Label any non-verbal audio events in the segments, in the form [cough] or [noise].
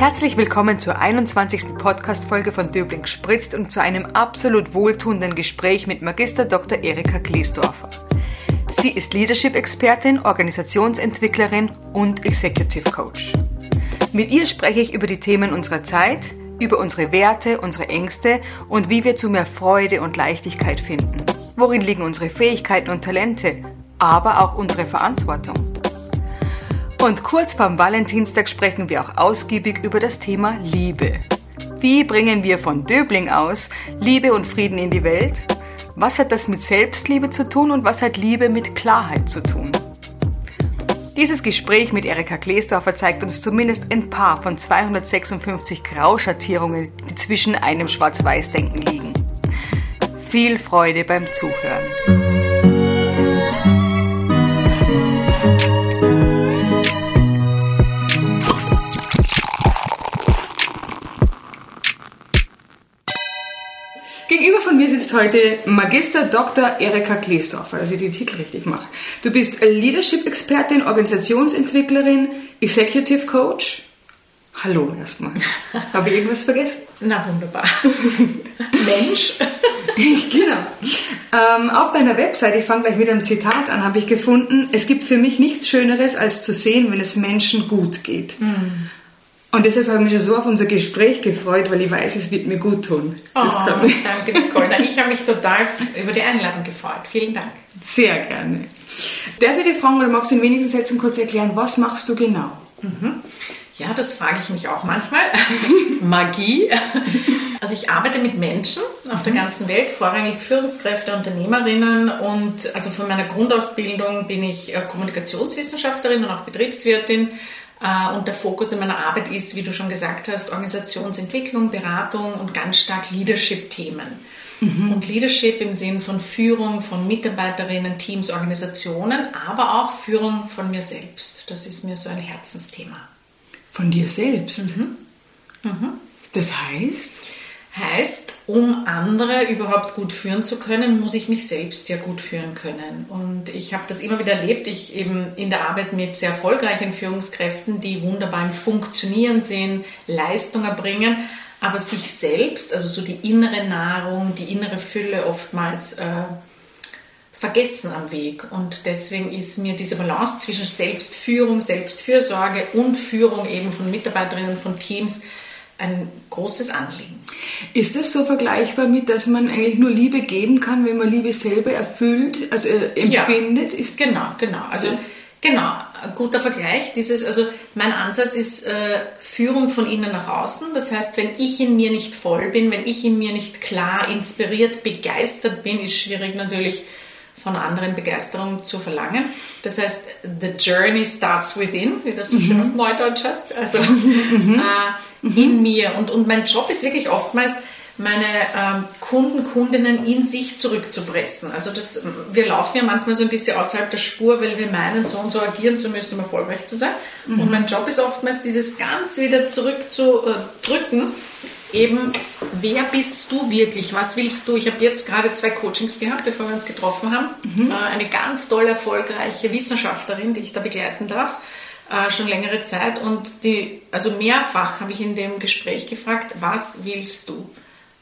Herzlich willkommen zur 21. Podcast-Folge von Döbling spritzt und zu einem absolut wohltuenden Gespräch mit Magister Dr. Erika Kliesdorfer. Sie ist Leadership-Expertin, Organisationsentwicklerin und Executive Coach. Mit ihr spreche ich über die Themen unserer Zeit, über unsere Werte, unsere Ängste und wie wir zu mehr Freude und Leichtigkeit finden. Worin liegen unsere Fähigkeiten und Talente, aber auch unsere Verantwortung? Und kurz vorm Valentinstag sprechen wir auch ausgiebig über das Thema Liebe. Wie bringen wir von Döbling aus Liebe und Frieden in die Welt? Was hat das mit Selbstliebe zu tun und was hat Liebe mit Klarheit zu tun? Dieses Gespräch mit Erika Kleesdorfer zeigt uns zumindest ein paar von 256 Grauschattierungen, die zwischen einem Schwarz-Weiß-Denken liegen. Viel Freude beim Zuhören. Sitzt heute Magister Dr. Erika Kleesdorfer, dass ich den Titel richtig mache. Du bist Leadership-Expertin, Organisationsentwicklerin, Executive Coach. Hallo erstmal. [laughs] Habe ich irgendwas vergessen? Na wunderbar. [laughs] Mensch. [laughs] genau. Ähm, auf deiner Website, ich fange gleich mit einem Zitat an, habe ich gefunden, es gibt für mich nichts Schöneres, als zu sehen, wenn es Menschen gut geht. Mm. Und deshalb habe ich mich schon so auf unser Gespräch gefreut, weil ich weiß, es wird mir gut tun. Oh, danke, Nicole. Ich habe mich total über die Einladung gefreut. Vielen Dank. Sehr gerne. Darf ich dir fragen, oder magst du in wenigen Sätzen kurz erklären, was machst du genau? Mhm. Ja, das frage ich mich auch manchmal. [laughs] Magie. Also ich arbeite mit Menschen auf der mhm. ganzen Welt, vorrangig Führungskräfte, Unternehmerinnen und also von meiner Grundausbildung bin ich äh, Kommunikationswissenschaftlerin und auch Betriebswirtin und der Fokus in meiner Arbeit ist, wie du schon gesagt hast, Organisationsentwicklung, Beratung und ganz stark Leadership-Themen. Mhm. Und Leadership im Sinn von Führung von Mitarbeiterinnen, Teams, Organisationen, aber auch Führung von mir selbst. Das ist mir so ein Herzensthema. Von dir selbst? Mhm. Mhm. Das heißt? Heißt, um andere überhaupt gut führen zu können, muss ich mich selbst ja gut führen können. Und ich habe das immer wieder erlebt, ich eben in der Arbeit mit sehr erfolgreichen Führungskräften, die wunderbar im Funktionieren sind, Leistung erbringen, aber sich selbst, also so die innere Nahrung, die innere Fülle oftmals äh, vergessen am Weg. Und deswegen ist mir diese Balance zwischen Selbstführung, Selbstfürsorge und Führung eben von Mitarbeiterinnen, von Teams ein großes Anliegen. Ist das so vergleichbar mit, dass man eigentlich nur Liebe geben kann, wenn man Liebe selber erfüllt, also äh, empfindet? Ja, ist genau, genau. Also so. genau, ein guter Vergleich. Dieses, also mein Ansatz ist äh, Führung von innen nach außen. Das heißt, wenn ich in mir nicht voll bin, wenn ich in mir nicht klar, inspiriert, begeistert bin, ist schwierig natürlich von anderen Begeisterung zu verlangen. Das heißt, the journey starts within, wie das so mhm. schön auf Neudeutsch heißt. Also [laughs] mhm. äh, in mir. Und, und mein Job ist wirklich oftmals, meine ähm, Kunden, Kundinnen in sich zurückzupressen. Also das, wir laufen ja manchmal so ein bisschen außerhalb der Spur, weil wir meinen, so und so agieren zu müssen, um erfolgreich zu sein. Mhm. Und mein Job ist oftmals, dieses ganz wieder zurückzudrücken eben, wer bist du wirklich? Was willst du? Ich habe jetzt gerade zwei Coachings gehabt, bevor wir uns getroffen haben. Mhm. Äh, eine ganz toll erfolgreiche Wissenschaftlerin, die ich da begleiten darf, äh, schon längere Zeit. Und die, also mehrfach habe ich in dem Gespräch gefragt, was willst du?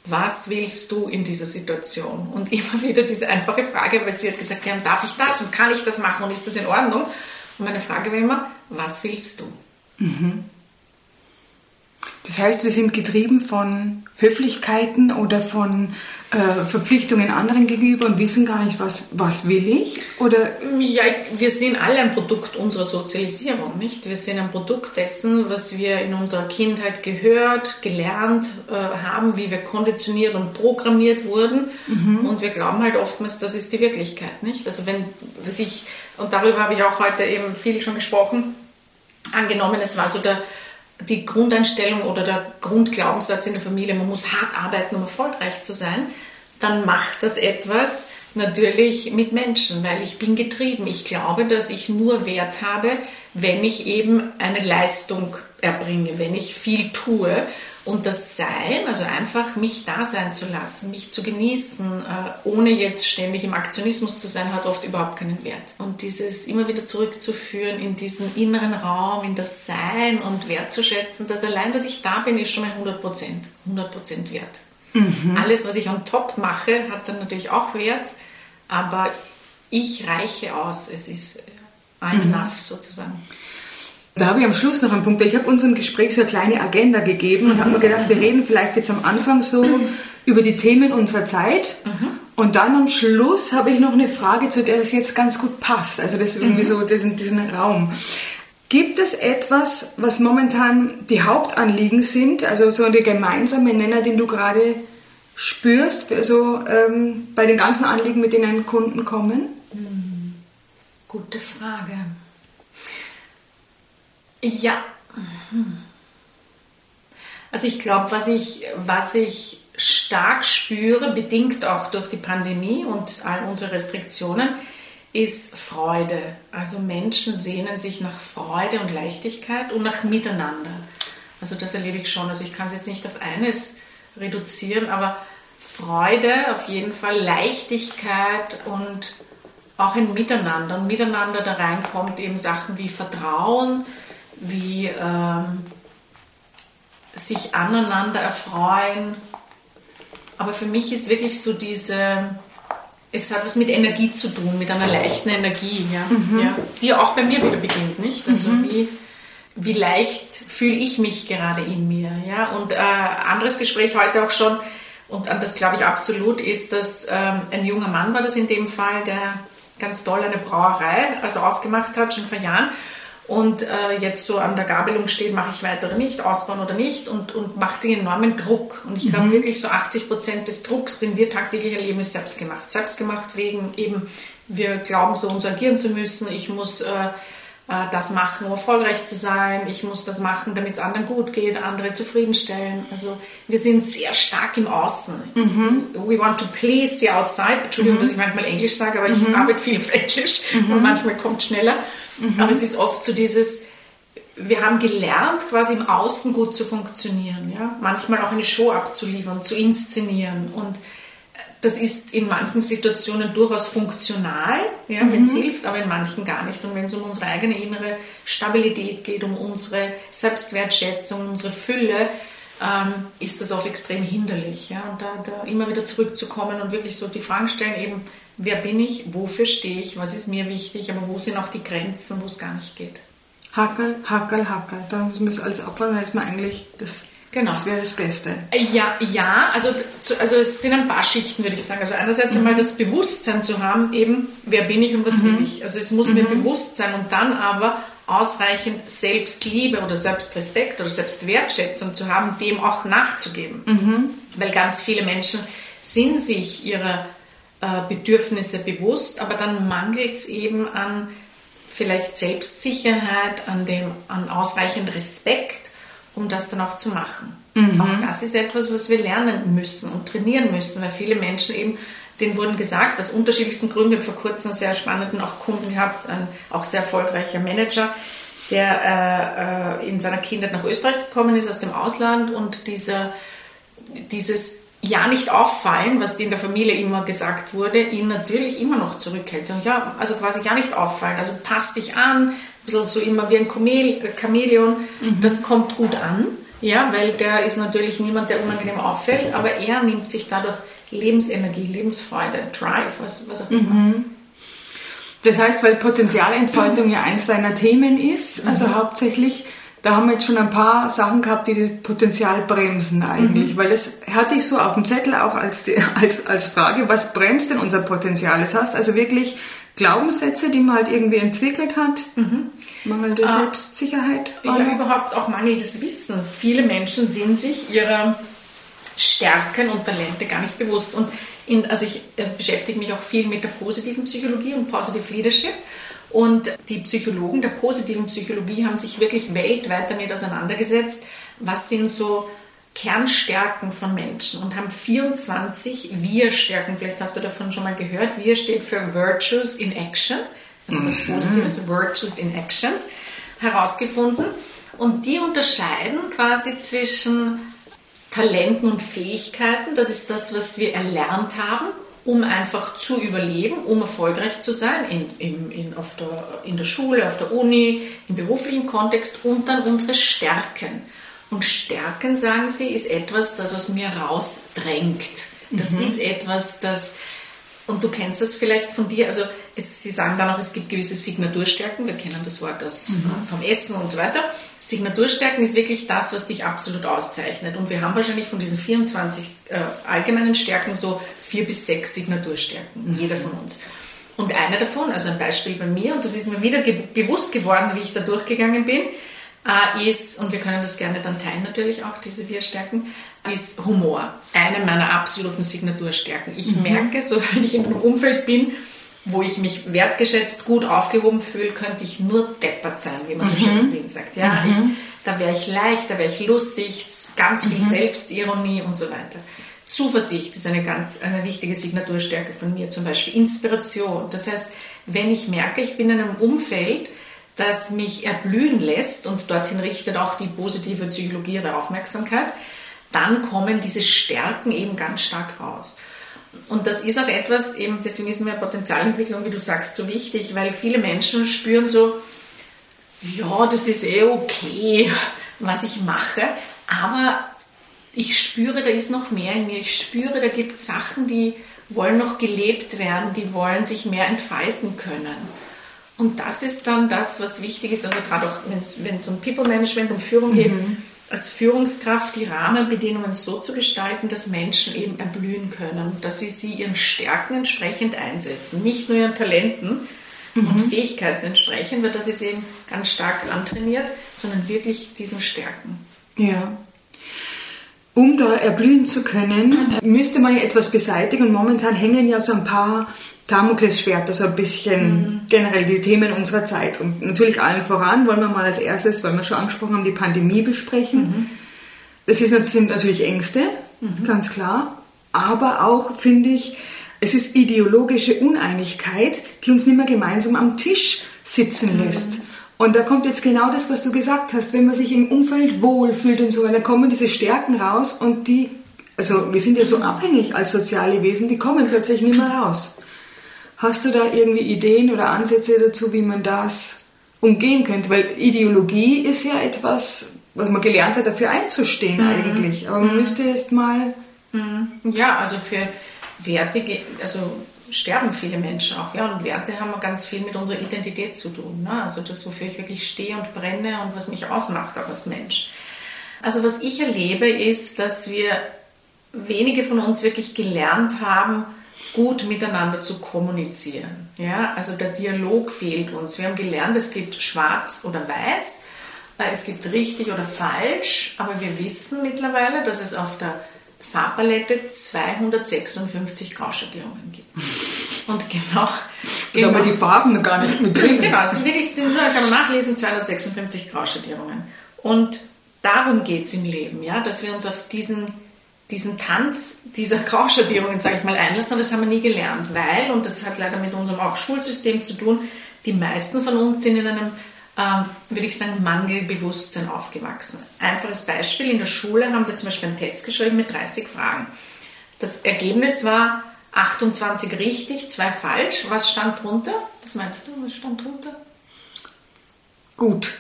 Was willst du in dieser Situation? Und [laughs] immer wieder diese einfache Frage, weil sie hat gesagt, ja, darf ich das und kann ich das machen und ist das in Ordnung? Und meine Frage war immer, was willst du? Mhm. Das heißt, wir sind getrieben von Höflichkeiten oder von äh, Verpflichtungen anderen gegenüber und wissen gar nicht, was, was will ich? Oder? Ja, wir sind alle ein Produkt unserer Sozialisierung, nicht? Wir sind ein Produkt dessen, was wir in unserer Kindheit gehört, gelernt äh, haben, wie wir konditioniert und programmiert wurden. Mhm. Und wir glauben halt oftmals, das ist die Wirklichkeit, nicht? Also wenn sich, und darüber habe ich auch heute eben viel schon gesprochen, angenommen, es war so der die Grundeinstellung oder der Grundglaubenssatz in der Familie, man muss hart arbeiten, um erfolgreich zu sein, dann macht das etwas natürlich mit Menschen, weil ich bin getrieben. Ich glaube, dass ich nur Wert habe, wenn ich eben eine Leistung erbringe, wenn ich viel tue. Und das Sein, also einfach mich da sein zu lassen, mich zu genießen, äh, ohne jetzt ständig im Aktionismus zu sein, hat oft überhaupt keinen Wert. Und dieses immer wieder zurückzuführen in diesen inneren Raum, in das Sein und wertzuschätzen, dass allein, dass ich da bin, ist schon mal 100 Prozent, 100 Prozent wert. Mhm. Alles, was ich on top mache, hat dann natürlich auch Wert, aber ich reiche aus. Es ist I'm mhm. enough sozusagen. Da habe ich am Schluss noch einen Punkt. Ich habe unserem Gespräch so eine kleine Agenda gegeben und habe mir gedacht, wir reden vielleicht jetzt am Anfang so über die Themen unserer Zeit. Mhm. Und dann am Schluss habe ich noch eine Frage, zu der das jetzt ganz gut passt. Also das ist irgendwie mhm. so diesen, diesen Raum. Gibt es etwas, was momentan die Hauptanliegen sind, also so der gemeinsame Nenner, den du gerade spürst, also ähm, bei den ganzen Anliegen, mit denen Kunden kommen? Mhm. Gute Frage. Ja. Also ich glaube, was ich, was ich stark spüre, bedingt auch durch die Pandemie und all unsere Restriktionen, ist Freude. Also Menschen sehnen sich nach Freude und Leichtigkeit und nach Miteinander. Also das erlebe ich schon. Also ich kann es jetzt nicht auf eines reduzieren, aber Freude auf jeden Fall, Leichtigkeit und auch ein Miteinander. Und miteinander da reinkommt eben Sachen wie Vertrauen, wie ähm, sich aneinander erfreuen. Aber für mich ist wirklich so diese, es hat was mit Energie zu tun, mit einer leichten Energie, ja, mhm. ja die auch bei mir wieder beginnt, nicht? Also mhm. wie, wie leicht fühle ich mich gerade in mir, ja? Und äh, anderes Gespräch heute auch schon, und an das glaube ich absolut, ist, dass ähm, ein junger Mann war das in dem Fall, der ganz toll eine Brauerei also aufgemacht hat, schon vor Jahren und äh, jetzt so an der Gabelung steht, mache ich weiter oder nicht, ausbauen oder nicht und, und macht sich enormen Druck. Und ich glaube mhm. wirklich so 80 Prozent des Drucks, den wir tagtäglich erleben, ist selbst gemacht. Selbst gemacht wegen eben, wir glauben so und so agieren zu müssen, ich muss äh, äh, das machen, um erfolgreich zu sein, ich muss das machen, damit es anderen gut geht, andere zufriedenstellen. Also wir sind sehr stark im Außen. Mhm. We want to please the outside. Entschuldigung, mhm. dass ich manchmal Englisch sage, aber ich mhm. arbeite viel auf Englisch und mhm. manchmal kommt schneller. Mhm. Aber es ist oft so dieses, wir haben gelernt, quasi im Außen gut zu funktionieren. Ja? Manchmal auch eine Show abzuliefern, zu inszenieren. Und das ist in manchen Situationen durchaus funktional, ja, mhm. wenn es hilft, aber in manchen gar nicht. Und wenn es um unsere eigene innere Stabilität geht, um unsere Selbstwertschätzung, unsere Fülle, ähm, ist das oft extrem hinderlich. Ja? Und da, da immer wieder zurückzukommen und wirklich so die Fragen stellen, eben, wer bin ich, wofür stehe ich, was ist mir wichtig, aber wo sind auch die Grenzen, wo es gar nicht geht. Hackel, Hackel, Hackel. Da muss man das alles abfangen, dann ist man eigentlich das. Genau. Das wäre das Beste. Ja, ja also, also es sind ein paar Schichten, würde ich sagen. Also einerseits mhm. einmal das Bewusstsein zu haben, eben, wer bin ich und was mhm. will ich. Also es muss mhm. mir bewusst sein und dann aber ausreichend Selbstliebe oder Selbstrespekt oder Selbstwertschätzung zu haben, dem auch nachzugeben. Mhm. Weil ganz viele Menschen sind sich ihrer äh, Bedürfnisse bewusst, aber dann mangelt es eben an vielleicht Selbstsicherheit, an, dem, an ausreichend Respekt, um das dann auch zu machen. Mhm. Auch das ist etwas, was wir lernen müssen und trainieren müssen, weil viele Menschen eben, denen wurden gesagt, aus unterschiedlichsten Gründen, vor kurzem einen sehr spannenden auch Kunden gehabt, ein auch sehr erfolgreicher Manager, der äh, äh, in seiner Kindheit nach Österreich gekommen ist aus dem Ausland und dieser, dieses ja nicht auffallen, was in der Familie immer gesagt wurde, ihn natürlich immer noch zurückhält. Ja, also quasi ja nicht auffallen. Also passt dich an, ein bisschen so immer wie ein Chamäleon. Mhm. Das kommt gut an, ja, weil der ist natürlich niemand, der unangenehm auffällt, aber er nimmt sich dadurch Lebensenergie, Lebensfreude, Drive, was, was auch immer. Mhm. Das heißt, weil Potenzialentfaltung ja eins deiner Themen ist, also mhm. hauptsächlich da haben wir jetzt schon ein paar Sachen gehabt, die das Potenzial bremsen eigentlich, mhm. weil das hatte ich so auf dem Zettel auch als, die, [laughs] als, als Frage, was bremst denn unser Potenzial? Das heißt also wirklich Glaubenssätze, die man halt irgendwie entwickelt hat, mhm. mangelnde ah, Selbstsicherheit. Ja, oder? überhaupt auch mangelndes Wissen. Viele Menschen sind sich ihrer Stärken und Talente gar nicht bewusst. Und in, also ich äh, beschäftige mich auch viel mit der positiven Psychologie und Positive Leadership. Und die Psychologen der positiven Psychologie haben sich wirklich weltweit damit auseinandergesetzt, was sind so Kernstärken von Menschen und haben 24 Wir-Stärken, vielleicht hast du davon schon mal gehört. Wir steht für Virtues in Action, also was mhm. Positives, Virtues in Actions, herausgefunden. Und die unterscheiden quasi zwischen Talenten und Fähigkeiten. Das ist das, was wir erlernt haben, um einfach zu überleben, um erfolgreich zu sein in, in, in, auf der, in der Schule, auf der Uni, im beruflichen Kontext und dann unsere Stärken. Und Stärken, sagen Sie, ist etwas, das aus mir rausdrängt. Das mhm. ist etwas, das und du kennst das vielleicht von dir, also es, sie sagen dann auch, es gibt gewisse Signaturstärken, wir kennen das Wort aus, mhm. vom Essen und so weiter. Signaturstärken ist wirklich das, was dich absolut auszeichnet. Und wir haben wahrscheinlich von diesen 24 äh, allgemeinen Stärken so vier bis sechs Signaturstärken, mhm. jeder von uns. Und eine davon, also ein Beispiel bei mir, und das ist mir wieder ge bewusst geworden, wie ich da durchgegangen bin, äh, ist, und wir können das gerne dann teilen natürlich auch, diese vier Stärken, ist Humor. Eine meiner absoluten Signaturstärken. Ich mhm. merke, so [laughs] wenn ich in einem Umfeld bin, wo ich mich wertgeschätzt, gut aufgehoben fühle, könnte ich nur deppert sein, wie man so schön in Wien sagt. Ja, mhm. ich, da wäre ich leicht, da wäre ich lustig, ganz viel mhm. Selbstironie und so weiter. Zuversicht ist eine ganz eine wichtige Signaturstärke von mir, zum Beispiel Inspiration. Das heißt, wenn ich merke, ich bin in einem Umfeld, das mich erblühen lässt und dorthin richtet auch die positive Psychologie ihre Aufmerksamkeit, dann kommen diese Stärken eben ganz stark raus. Und das ist auch etwas, eben, deswegen ist mir Potenzialentwicklung, wie du sagst, so wichtig, weil viele Menschen spüren so, ja, das ist eh okay, was ich mache, aber ich spüre, da ist noch mehr in mir. Ich spüre, da gibt es Sachen, die wollen noch gelebt werden, die wollen sich mehr entfalten können. Und das ist dann das, was wichtig ist, also gerade auch wenn es um People Management, um Führung geht, mhm als Führungskraft die Rahmenbedingungen so zu gestalten, dass Menschen eben erblühen können, dass wir sie ihren Stärken entsprechend einsetzen, nicht nur ihren Talenten mhm. und Fähigkeiten entsprechend, weil das ist eben ganz stark antrainiert, sondern wirklich diesen Stärken. Ja. Um da erblühen zu können, müsste man ja etwas beseitigen und momentan hängen ja so ein paar Damoklesschwert, also ein bisschen mhm. generell die Themen unserer Zeit. Und natürlich allen voran wollen wir mal als erstes, weil wir schon angesprochen haben, die Pandemie besprechen. Mhm. Das ist, sind natürlich Ängste, mhm. ganz klar. Aber auch, finde ich, es ist ideologische Uneinigkeit, die uns nicht mehr gemeinsam am Tisch sitzen mhm. lässt. Und da kommt jetzt genau das, was du gesagt hast. Wenn man sich im Umfeld wohlfühlt und so, dann kommen diese Stärken raus und die, also wir sind ja so abhängig als soziale Wesen, die kommen plötzlich nicht mehr raus. Hast du da irgendwie Ideen oder Ansätze dazu, wie man das umgehen könnte? Weil Ideologie ist ja etwas, was man gelernt hat, dafür einzustehen mhm. eigentlich. Aber man mhm. müsste jetzt mal. Mhm. Ja, also für Werte, also sterben viele Menschen auch. Ja, und Werte haben ganz viel mit unserer Identität zu tun. Ne? Also das, wofür ich wirklich stehe und brenne und was mich ausmacht auch als Mensch. Also was ich erlebe, ist, dass wir wenige von uns wirklich gelernt haben, gut miteinander zu kommunizieren. Ja, also der Dialog fehlt uns. Wir haben gelernt, es gibt schwarz oder weiß, äh, es gibt richtig oder falsch, aber wir wissen mittlerweile, dass es auf der Farbpalette 256 Grauschattierungen gibt. [laughs] Und genau. genau aber die Farben noch gar nicht mit drin. Genau, es sind wirklich, sind kann man nachlesen, 256 Grauschattierungen. Und darum geht es im Leben, ja, dass wir uns auf diesen diesen Tanz dieser Grauschattierungen, sage ich mal, einlassen, aber das haben wir nie gelernt, weil, und das hat leider mit unserem auch Schulsystem zu tun, die meisten von uns sind in einem, ähm, würde ich sagen, Mangelbewusstsein aufgewachsen. Einfaches Beispiel, in der Schule haben wir zum Beispiel einen Test geschrieben mit 30 Fragen. Das Ergebnis war 28 richtig, zwei falsch. Was stand drunter? Was meinst du, was stand drunter? Gut.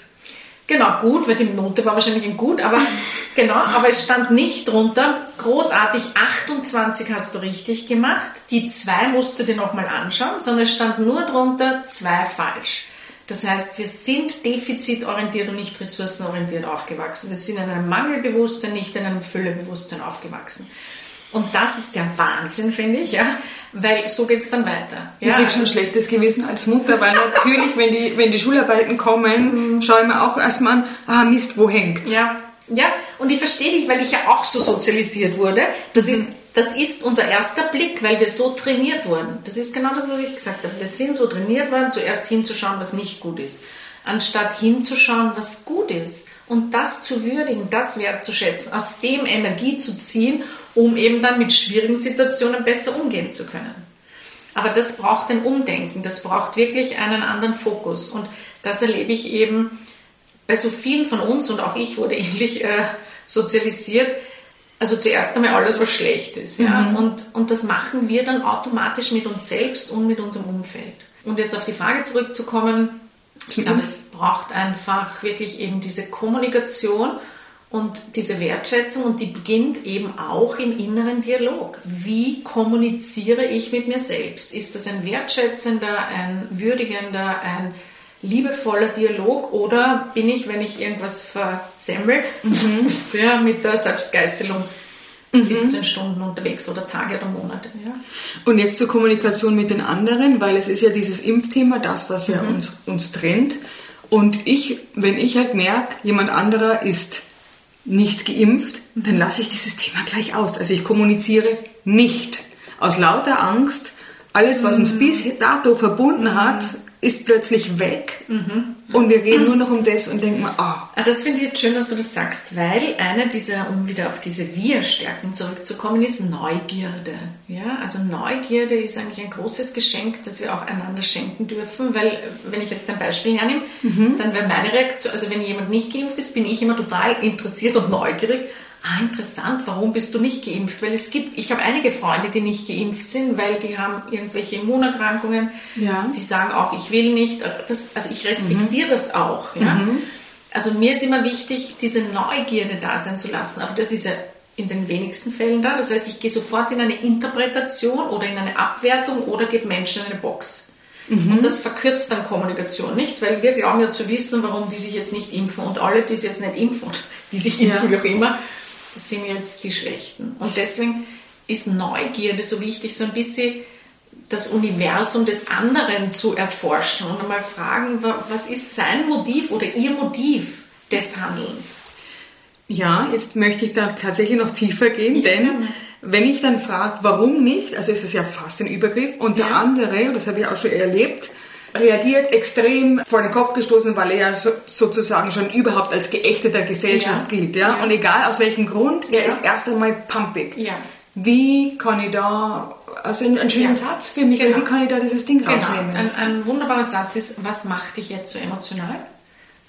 Genau, gut, weil die Note war wahrscheinlich ein Gut, aber [laughs] genau, aber es stand nicht drunter, großartig, 28 hast du richtig gemacht, die zwei musst du dir nochmal anschauen, sondern es stand nur drunter, zwei falsch. Das heißt, wir sind defizitorientiert und nicht ressourcenorientiert aufgewachsen. Wir sind in einem Mangelbewusstsein, nicht in einem Füllebewusstsein aufgewachsen. Und das ist der Wahnsinn, finde ich, ja, weil so geht es dann weiter. Ich ja. kriege schon ein schlechtes Gewissen als Mutter, weil natürlich, wenn die, wenn die Schularbeiten kommen, mhm. schaue ich mir auch erstmal an, ah Mist, wo hängt's? Ja, ja, und ich verstehe dich, weil ich ja auch so sozialisiert wurde. Das, mhm. ist, das ist unser erster Blick, weil wir so trainiert wurden. Das ist genau das, was ich gesagt habe. Wir sind so trainiert worden, zuerst hinzuschauen, was nicht gut ist, anstatt hinzuschauen, was gut ist. Und das zu würdigen, das wertzuschätzen, aus dem Energie zu ziehen um eben dann mit schwierigen Situationen besser umgehen zu können. Aber das braucht ein Umdenken, das braucht wirklich einen anderen Fokus. Und das erlebe ich eben bei so vielen von uns und auch ich wurde [laughs] ähnlich äh, sozialisiert. also zuerst einmal alles, was schlecht ist. Ja? Mhm. Und, und das machen wir dann automatisch mit uns selbst und mit unserem Umfeld. Und jetzt auf die Frage zurückzukommen, ich glaube, es braucht einfach wirklich eben diese Kommunikation und diese Wertschätzung und die beginnt eben auch im inneren Dialog. Wie kommuniziere ich mit mir selbst? Ist das ein wertschätzender, ein würdigender, ein liebevoller Dialog oder bin ich, wenn ich irgendwas versemmel, mhm. [laughs] ja, mit der Selbstgeißelung 17 mhm. Stunden unterwegs oder Tage oder Monate. Ja. Und jetzt zur Kommunikation mit den anderen, weil es ist ja dieses Impfthema, das, was ja mhm. uns, uns trennt. Und ich, wenn ich halt merke, jemand anderer ist nicht geimpft, dann lasse ich dieses Thema gleich aus. Also ich kommuniziere nicht. Aus lauter Angst, alles, was uns mhm. bis dato verbunden hat, ist plötzlich weg mhm. und wir gehen nur noch um das und denken, ah. ah. Das finde ich jetzt schön, dass du das sagst, weil einer dieser, um wieder auf diese Wir-Stärken zurückzukommen, ist Neugierde. Ja, also Neugierde ist eigentlich ein großes Geschenk, das wir auch einander schenken dürfen, weil wenn ich jetzt ein Beispiel hernehme, mhm. dann wäre meine Reaktion, also wenn jemand nicht geimpft ist, bin ich immer total interessiert und neugierig ah, interessant, warum bist du nicht geimpft? Weil es gibt, ich habe einige Freunde, die nicht geimpft sind, weil die haben irgendwelche Immunerkrankungen. Ja. Die sagen auch, ich will nicht. Das, also ich respektiere mhm. das auch. Ja? Mhm. Also mir ist immer wichtig, diese Neugierde da sein zu lassen. Aber das ist ja in den wenigsten Fällen da. Das heißt, ich gehe sofort in eine Interpretation oder in eine Abwertung oder gebe Menschen eine Box. Mhm. Und das verkürzt dann Kommunikation nicht, weil wir glauben ja zu wissen, warum die sich jetzt nicht impfen und alle, die sich jetzt nicht impfen, [laughs] die sich impfen, ja. wie auch immer, sind jetzt die Schlechten. Und deswegen ist Neugierde so wichtig, so ein bisschen das Universum des anderen zu erforschen und einmal fragen, was ist sein Motiv oder ihr Motiv des Handelns? Ja, jetzt möchte ich da tatsächlich noch tiefer gehen, denn wenn ich dann frage, warum nicht, also ist es ja fast ein Übergriff und ja. der andere, und das habe ich auch schon erlebt, reagiert extrem vor den Kopf gestoßen, weil er ja so, sozusagen schon überhaupt als geächteter Gesellschaft ja. gilt. Ja? ja? Und egal aus welchem Grund, er ist erst einmal pumpig. Wie kann ich da, also einen schönen Satz für mich, genau. wie kann ich da dieses Ding genau. rausnehmen? Ein, ein wunderbarer Satz ist, was macht dich jetzt so emotional?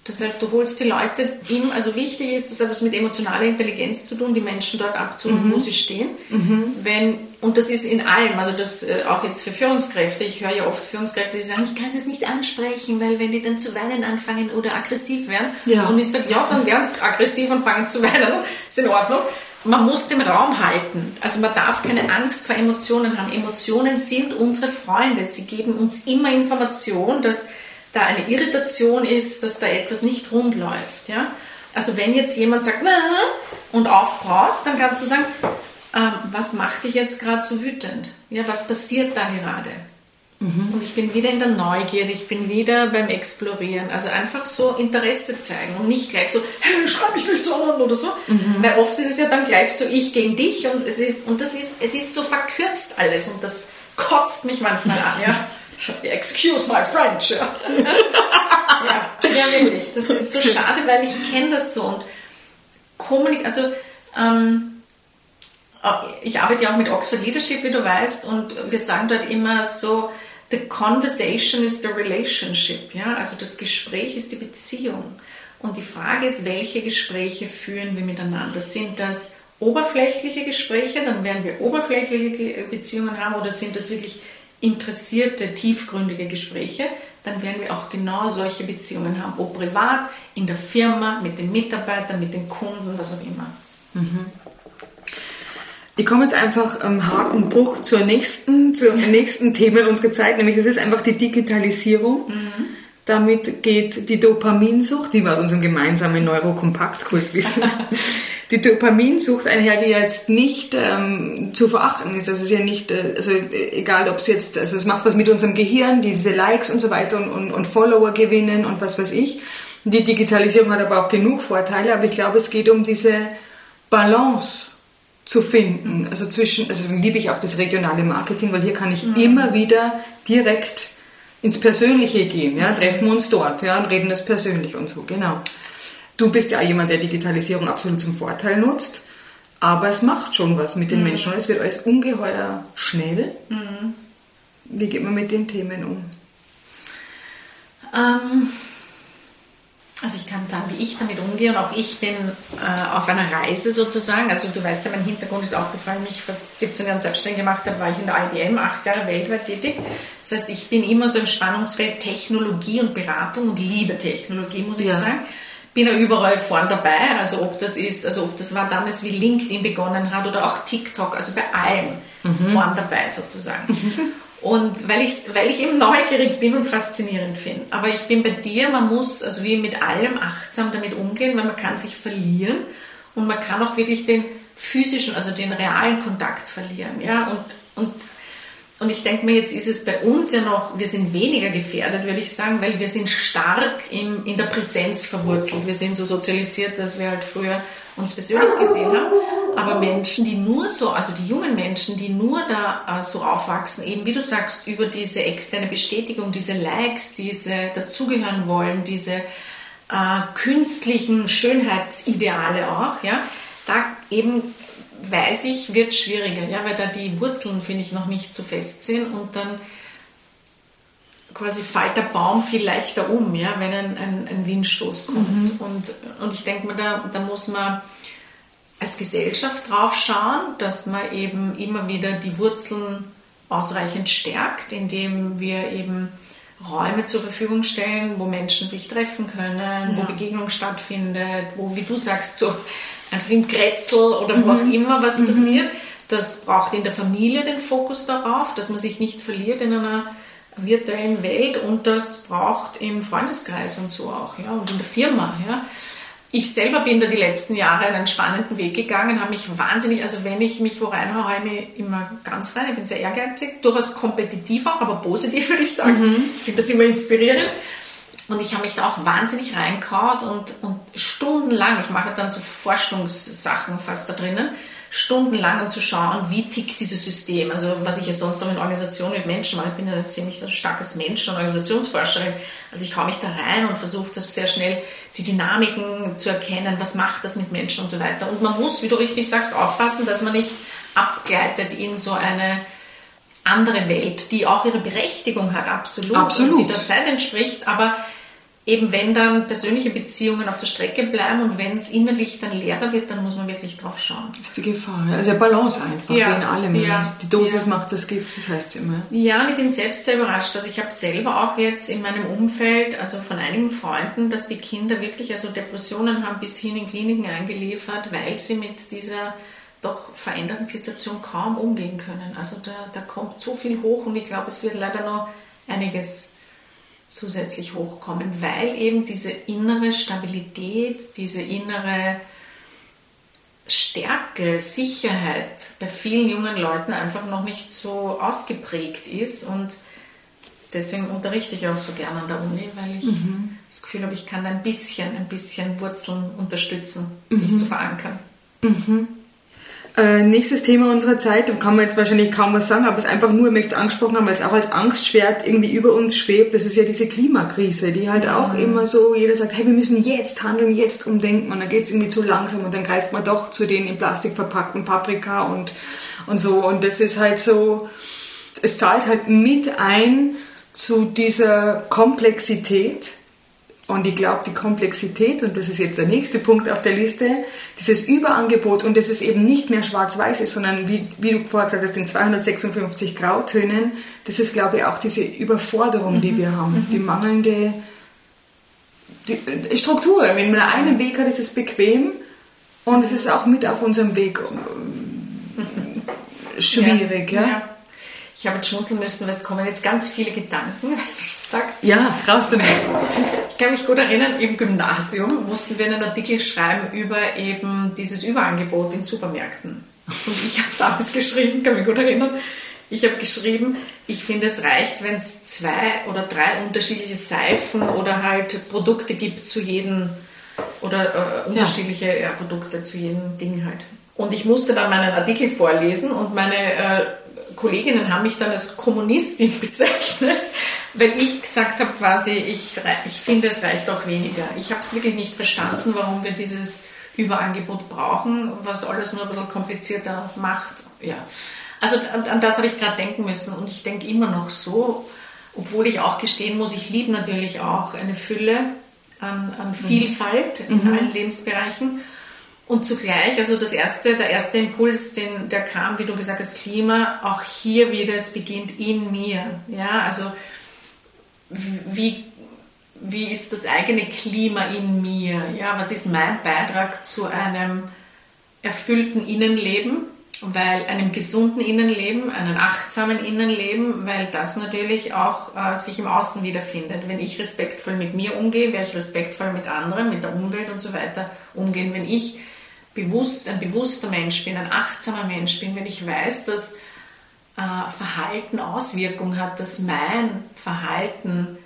Das heißt, du holst die Leute ihm, also wichtig ist, das hat was mit emotionaler Intelligenz zu tun, die Menschen dort abzuholen, mhm. wo sie stehen. Mhm. Wenn, und das ist in allem, also das äh, auch jetzt für Führungskräfte, ich höre ja oft Führungskräfte, die sagen, ich kann das nicht ansprechen, weil wenn die dann zu weinen anfangen oder aggressiv werden, ja. und ich sage, ja, dann werden sie aggressiv und fangen zu weinen, ist in Ordnung. Man muss den Raum halten. Also man darf keine Angst vor Emotionen haben. Emotionen sind unsere Freunde. Sie geben uns immer Information, dass da eine Irritation ist, dass da etwas nicht rund läuft. Ja? Also wenn jetzt jemand sagt und aufbraust, dann kannst du sagen, äh, was macht dich jetzt gerade so wütend? Ja, was passiert da gerade? Mhm. Und ich bin wieder in der Neugierde, ich bin wieder beim Explorieren. Also einfach so Interesse zeigen und nicht gleich so, hey, schreib mich nicht so an oder so. Mhm. Weil oft ist es ja dann gleich so ich gegen dich und es ist, und das ist, es ist so verkürzt alles und das kotzt mich manchmal an, ja. [laughs] Excuse my French. [laughs] ja. ja, wirklich. Das ist so schade, weil ich kenne das so. Und Kommunik also ähm, ich arbeite ja auch mit Oxford Leadership, wie du weißt, und wir sagen dort immer so, the conversation is the relationship. Ja? Also das Gespräch ist die Beziehung. Und die Frage ist, welche Gespräche führen wir miteinander? Sind das oberflächliche Gespräche, dann werden wir oberflächliche Beziehungen haben, oder sind das wirklich interessierte, tiefgründige Gespräche, dann werden wir auch genau solche Beziehungen haben, ob privat, in der Firma, mit den Mitarbeitern, mit den Kunden, was auch immer. Mhm. Ich komme jetzt einfach am harten Bruch zur nächsten, zur nächsten Thema unserer Zeit, nämlich das ist einfach die Digitalisierung. Mhm. Damit geht die Dopaminsucht, wie wir aus unserem gemeinsamen Neurokompaktkurs wissen, [laughs] die Dopaminsucht einher, die jetzt nicht ähm, zu verachten ist. Also es ist ja nicht, äh, also egal ob es jetzt, also es macht was mit unserem Gehirn, diese Likes und so weiter und, und, und Follower gewinnen und was weiß ich. Die Digitalisierung hat aber auch genug Vorteile, aber ich glaube, es geht um diese Balance zu finden. Also zwischen, also deswegen liebe ich auch das regionale Marketing, weil hier kann ich mhm. immer wieder direkt ins Persönliche gehen. Ja? Treffen wir uns dort ja, und reden das persönlich und so, genau. Du bist ja jemand, der Digitalisierung absolut zum Vorteil nutzt, aber es macht schon was mit den mhm. Menschen und es wird alles ungeheuer schnell. Mhm. Wie geht man mit den Themen um? Ähm, Also ich kann sagen, wie ich damit umgehe und auch ich bin äh, auf einer Reise sozusagen. Also du weißt ja, mein Hintergrund ist auch, ich mich fast 17 Jahren selbstständig gemacht habe, war ich in der IBM acht Jahre weltweit tätig. Das heißt, ich bin immer so im Spannungsfeld Technologie und Beratung und liebe Technologie, muss ich ja. sagen. Bin ja überall vorn dabei, also ob das ist, also ob das war damals wie LinkedIn begonnen hat oder auch TikTok, also bei allem mhm. vorn dabei sozusagen. [laughs] Und weil ich, weil ich eben neugierig bin und faszinierend finde. Aber ich bin bei dir, man muss also wie mit allem achtsam damit umgehen, weil man kann sich verlieren und man kann auch wirklich den physischen, also den realen Kontakt verlieren. Ja? Und, und, und ich denke mir, jetzt ist es bei uns ja noch, wir sind weniger gefährdet, würde ich sagen, weil wir sind stark in, in der Präsenz verwurzelt. Wir sind so sozialisiert, dass wir halt früher uns persönlich gesehen haben. Aber Menschen, die nur so, also die jungen Menschen, die nur da äh, so aufwachsen, eben wie du sagst, über diese externe Bestätigung, diese Likes, diese dazugehören wollen, diese äh, künstlichen Schönheitsideale auch, ja, da eben weiß ich, wird schwieriger, ja, weil da die Wurzeln, finde ich, noch nicht so fest sind und dann quasi fällt der Baum viel leichter um, ja, wenn ein, ein, ein Windstoß kommt. Mhm. Und, und ich denke mir, da, da muss man als Gesellschaft drauf schauen, dass man eben immer wieder die Wurzeln ausreichend stärkt, indem wir eben Räume zur Verfügung stellen, wo Menschen sich treffen können, ja. wo Begegnung stattfindet, wo, wie du sagst, so ein Rindgrätzel oder mhm. wo auch immer was mhm. passiert. Das braucht in der Familie den Fokus darauf, dass man sich nicht verliert in einer virtuellen Welt und das braucht im Freundeskreis und so auch, ja, und in der Firma, ja. Ich selber bin da die letzten Jahre einen spannenden Weg gegangen, habe mich wahnsinnig, also wenn ich mich wo reinhaue, haue ich mich immer ganz rein. Ich bin sehr ehrgeizig, durchaus kompetitiv auch, aber positiv [laughs] würde ich sagen. Mhm. Ich finde das immer inspirierend. Und ich habe mich da auch wahnsinnig reinkaut und, und stundenlang, ich mache dann so Forschungssachen fast da drinnen, stundenlang, um zu schauen, wie tickt dieses System. Also was ich ja sonst auch in Organisationen mit Menschen mache, ich bin ja ziemlich ein starkes Mensch- und Organisationsforscherin. Also ich hau mich da rein und versuche das sehr schnell, die Dynamiken zu erkennen, was macht das mit Menschen und so weiter. Und man muss, wie du richtig sagst, aufpassen, dass man nicht abgleitet in so eine andere Welt, die auch ihre Berechtigung hat, absolut, absolut. die der Zeit entspricht, aber eben wenn dann persönliche Beziehungen auf der Strecke bleiben und wenn es innerlich dann leerer wird, dann muss man wirklich drauf schauen. Das ist die Gefahr. Also Balance einfach, ja, wie in allem. Ja, die Dosis ja. macht das Gift, das heißt es immer. Ja, und ich bin selbst sehr überrascht. Also ich habe selber auch jetzt in meinem Umfeld, also von einigen Freunden, dass die Kinder wirklich also Depressionen haben bis hin in Kliniken eingeliefert, weil sie mit dieser doch veränderten Situation kaum umgehen können. Also da, da kommt so viel hoch und ich glaube, es wird leider noch einiges zusätzlich hochkommen, weil eben diese innere Stabilität, diese innere Stärke, Sicherheit bei vielen jungen Leuten einfach noch nicht so ausgeprägt ist und deswegen unterrichte ich auch so gerne an der Uni, weil ich mhm. das Gefühl habe, ich kann ein bisschen, ein bisschen Wurzeln unterstützen, sich mhm. zu verankern. Mhm. Äh, nächstes Thema unserer Zeit, da kann man jetzt wahrscheinlich kaum was sagen, aber es ist einfach nur, ich möchte es angesprochen haben, weil es auch als Angstschwert irgendwie über uns schwebt, das ist ja diese Klimakrise, die halt auch mhm. immer so, jeder sagt, hey, wir müssen jetzt handeln, jetzt umdenken und dann geht es irgendwie zu langsam und dann greift man doch zu den in Plastik verpackten Paprika und, und so und das ist halt so, es zahlt halt mit ein zu dieser Komplexität und ich glaube, die Komplexität, und das ist jetzt der nächste Punkt auf der Liste, dieses Überangebot und das ist eben nicht mehr schwarz-weiß ist, sondern wie, wie du vorher gesagt hast, in 256 Grautönen, das ist, glaube ich, auch diese Überforderung, mhm. die wir haben, mhm. die mangelnde die Struktur. Wenn man einen Weg hat, ist es bequem und es ist auch mit auf unserem Weg mhm. schwierig. Ja. ja. Ich habe jetzt schmunzeln müssen, weil es kommen jetzt ganz viele Gedanken, [laughs] wenn du sagst. Ja, raus damit. Ich kann mich gut erinnern, im Gymnasium mussten wir einen Artikel schreiben über eben dieses Überangebot in Supermärkten. Und ich habe damals geschrieben, kann mich gut erinnern, ich habe geschrieben, ich finde es reicht, wenn es zwei oder drei unterschiedliche Seifen oder halt Produkte gibt zu jedem oder äh, unterschiedliche ja. Ja, Produkte zu jedem Ding halt. Und ich musste dann meinen Artikel vorlesen und meine äh, Kolleginnen haben mich dann als Kommunistin [laughs] bezeichnet, weil ich gesagt habe quasi, ich, ich finde, es reicht auch weniger. Ich habe es wirklich nicht verstanden, warum wir dieses Überangebot brauchen, was alles nur ein bisschen komplizierter macht. Ja. Also an, an das habe ich gerade denken müssen und ich denke immer noch so, obwohl ich auch gestehen muss, ich liebe natürlich auch eine Fülle an, an Vielfalt in mhm. allen Lebensbereichen. Und zugleich, also das erste, der erste Impuls, den, der kam, wie du gesagt hast, Klima, auch hier wieder, es beginnt in mir. Ja, also wie, wie ist das eigene Klima in mir? Ja, was ist mein Beitrag zu einem erfüllten Innenleben? weil einem gesunden Innenleben, einem achtsamen Innenleben, weil das natürlich auch äh, sich im Außen wiederfindet. Wenn ich respektvoll mit mir umgehe, werde ich respektvoll mit anderen, mit der Umwelt und so weiter umgehen. Wenn ich bewusst, ein bewusster Mensch bin, ein achtsamer Mensch bin, wenn ich weiß, dass äh, Verhalten Auswirkung hat, dass mein Verhalten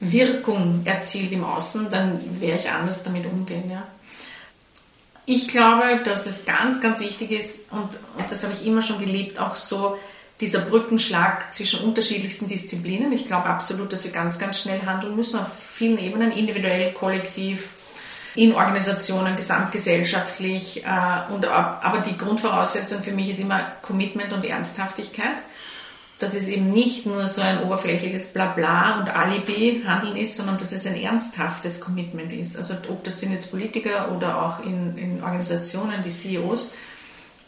Wirkung erzielt im Außen, dann werde ich anders damit umgehen. Ja. Ich glaube, dass es ganz, ganz wichtig ist, und, und das habe ich immer schon geliebt, auch so dieser Brückenschlag zwischen unterschiedlichsten Disziplinen. Ich glaube absolut, dass wir ganz, ganz schnell handeln müssen, auf vielen Ebenen, individuell, kollektiv, in Organisationen, gesamtgesellschaftlich. Äh, und, aber die Grundvoraussetzung für mich ist immer Commitment und Ernsthaftigkeit dass es eben nicht nur so ein oberflächliches Blabla und Alibi-Handeln ist, sondern dass es ein ernsthaftes Commitment ist. Also ob das sind jetzt Politiker oder auch in, in Organisationen, die CEOs,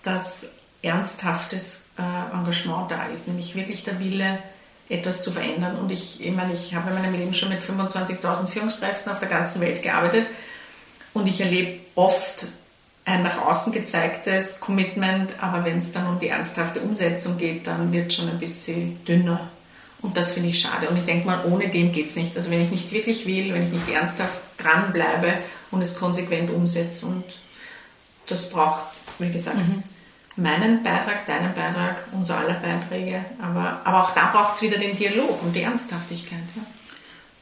dass ernsthaftes äh, Engagement da ist, nämlich wirklich der Wille, etwas zu verändern. Und ich, ich meine, ich habe in meinem Leben schon mit 25.000 Führungskräften auf der ganzen Welt gearbeitet und ich erlebe oft ein nach außen gezeigtes Commitment, aber wenn es dann um die ernsthafte Umsetzung geht, dann wird es schon ein bisschen dünner. Und das finde ich schade. Und ich denke mal, ohne dem geht es nicht. Also wenn ich nicht wirklich will, wenn ich nicht ernsthaft dranbleibe und es konsequent umsetze und das braucht, wie gesagt, mhm. meinen Beitrag, deinen Beitrag, unser aller Beiträge. Aber, aber auch da braucht es wieder den Dialog und die Ernsthaftigkeit. Ja.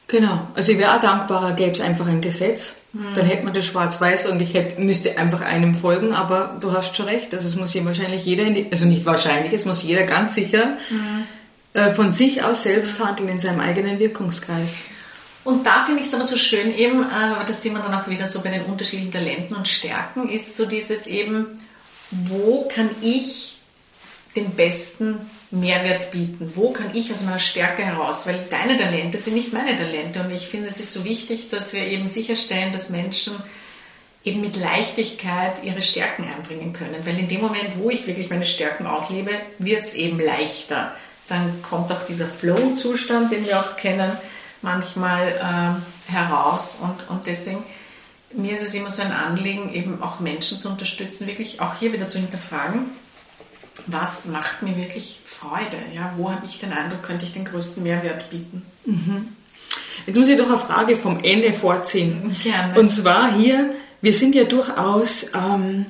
Genau. Also ich wäre auch dankbarer, gäbe es einfach ein Gesetz. Dann hätte man das schwarz-weiß und ich hätte, müsste einfach einem folgen, aber du hast schon recht. Also es muss hier wahrscheinlich jeder, die, also nicht wahrscheinlich, es muss jeder ganz sicher mhm. äh, von sich aus selbst handeln in seinem eigenen Wirkungskreis. Und da finde ich es aber so schön eben, äh, das sieht man dann auch wieder so bei den unterschiedlichen Talenten und Stärken, ist so dieses eben, wo kann ich den besten Mehrwert bieten? Wo kann ich aus meiner Stärke heraus? Weil deine Talente sind nicht meine Talente und ich finde, es ist so wichtig, dass wir eben sicherstellen, dass Menschen eben mit Leichtigkeit ihre Stärken einbringen können. Weil in dem Moment, wo ich wirklich meine Stärken auslebe, wird es eben leichter. Dann kommt auch dieser Flow-Zustand, den wir auch kennen, manchmal äh, heraus. Und, und deswegen, mir ist es immer so ein Anliegen, eben auch Menschen zu unterstützen, wirklich auch hier wieder zu hinterfragen, was macht mir wirklich Freude? Ja, wo habe ich den Eindruck, könnte ich den größten Mehrwert bieten? Mhm. Jetzt muss ich doch eine Frage vom Ende vorziehen. Gerne. Und zwar hier, wir sind ja durchaus ähm,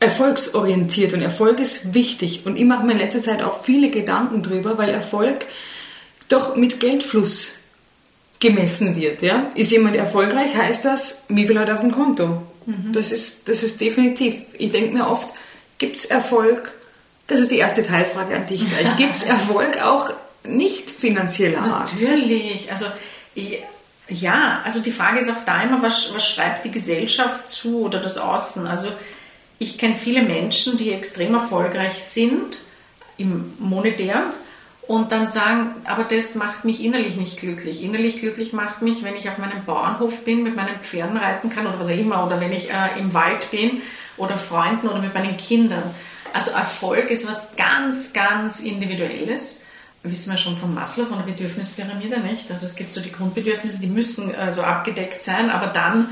erfolgsorientiert und Erfolg ist wichtig. Und ich mache mir in letzter Zeit auch viele Gedanken drüber, weil Erfolg doch mit Geldfluss gemessen wird. Ja? Ist jemand erfolgreich, heißt das, wie viel hat er auf dem Konto? Mhm. Das, ist, das ist definitiv. Ich denke mir oft, gibt es Erfolg das ist die erste Teilfrage an dich gleich. Gibt es Erfolg auch nicht finanzieller Art? Natürlich. Also ja, also die Frage ist auch da immer, was, was schreibt die Gesellschaft zu oder das Außen? Also ich kenne viele Menschen, die extrem erfolgreich sind im monetären und dann sagen, aber das macht mich innerlich nicht glücklich. Innerlich glücklich macht mich, wenn ich auf meinem Bauernhof bin, mit meinen Pferden reiten kann oder was auch immer, oder wenn ich äh, im Wald bin oder Freunden oder mit meinen Kindern. Also Erfolg ist was ganz, ganz Individuelles. Wissen wir schon von Maslow, von der Bedürfnispyramide, nicht? Also es gibt so die Grundbedürfnisse, die müssen also abgedeckt sein, aber dann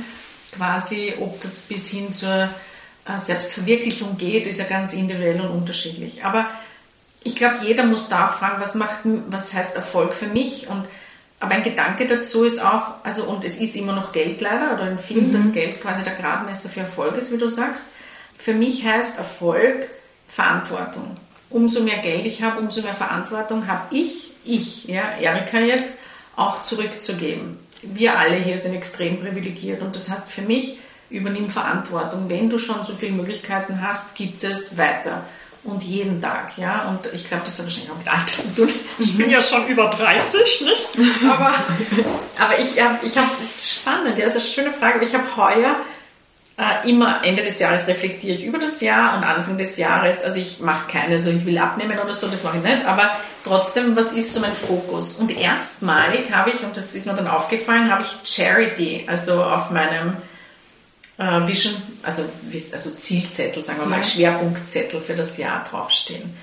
quasi, ob das bis hin zur äh, Selbstverwirklichung geht, ist ja ganz individuell und unterschiedlich. Aber ich glaube, jeder muss da auch fragen, was macht, was heißt Erfolg für mich? Und aber ein Gedanke dazu ist auch, also und es ist immer noch Geld leider oder in vielen mhm. das Geld quasi der Gradmesser für Erfolg ist, wie du sagst. Für mich heißt Erfolg Verantwortung. Umso mehr Geld ich habe, umso mehr Verantwortung habe ich, ich, ja, Erika jetzt, auch zurückzugeben. Wir alle hier sind extrem privilegiert und das heißt für mich, übernimm Verantwortung. Wenn du schon so viele Möglichkeiten hast, gibt es weiter. Und jeden Tag, ja. Und ich glaube, das hat wahrscheinlich auch mit Alter zu tun. Ich bin ja schon über 30, nicht? Aber, aber ich, ich habe, das ist spannend, ja, das ist eine schöne Frage. Ich habe heuer äh, immer Ende des Jahres reflektiere ich über das Jahr und Anfang des Jahres, also ich mache keine, so ich will abnehmen oder so, das mache ich nicht, aber trotzdem, was ist so mein Fokus? Und erstmalig habe ich, und das ist mir dann aufgefallen, habe ich Charity, also auf meinem äh, Vision, also, also Zielzettel, sagen wir mal, ja. Schwerpunktzettel für das Jahr draufstehen.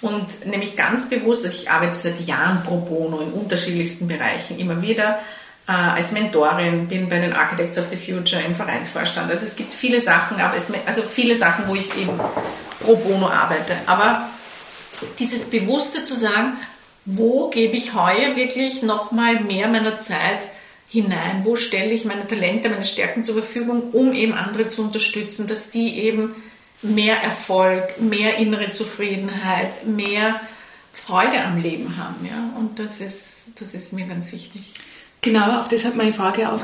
Und nämlich ganz bewusst, also ich arbeite seit Jahren pro bono in unterschiedlichsten Bereichen immer wieder äh, als Mentorin, bin bei den Architects of the Future im Vereinsvorstand. Also es gibt viele Sachen, aber es, also viele Sachen, wo ich eben pro bono arbeite. Aber dieses Bewusste zu sagen, wo gebe ich heuer wirklich nochmal mehr meiner Zeit hinein? Wo stelle ich meine Talente, meine Stärken zur Verfügung, um eben andere zu unterstützen, dass die eben mehr Erfolg, mehr innere Zufriedenheit, mehr Freude am Leben haben. Ja? Und das ist, das ist mir ganz wichtig. Genau, auf das hat meine Frage auf,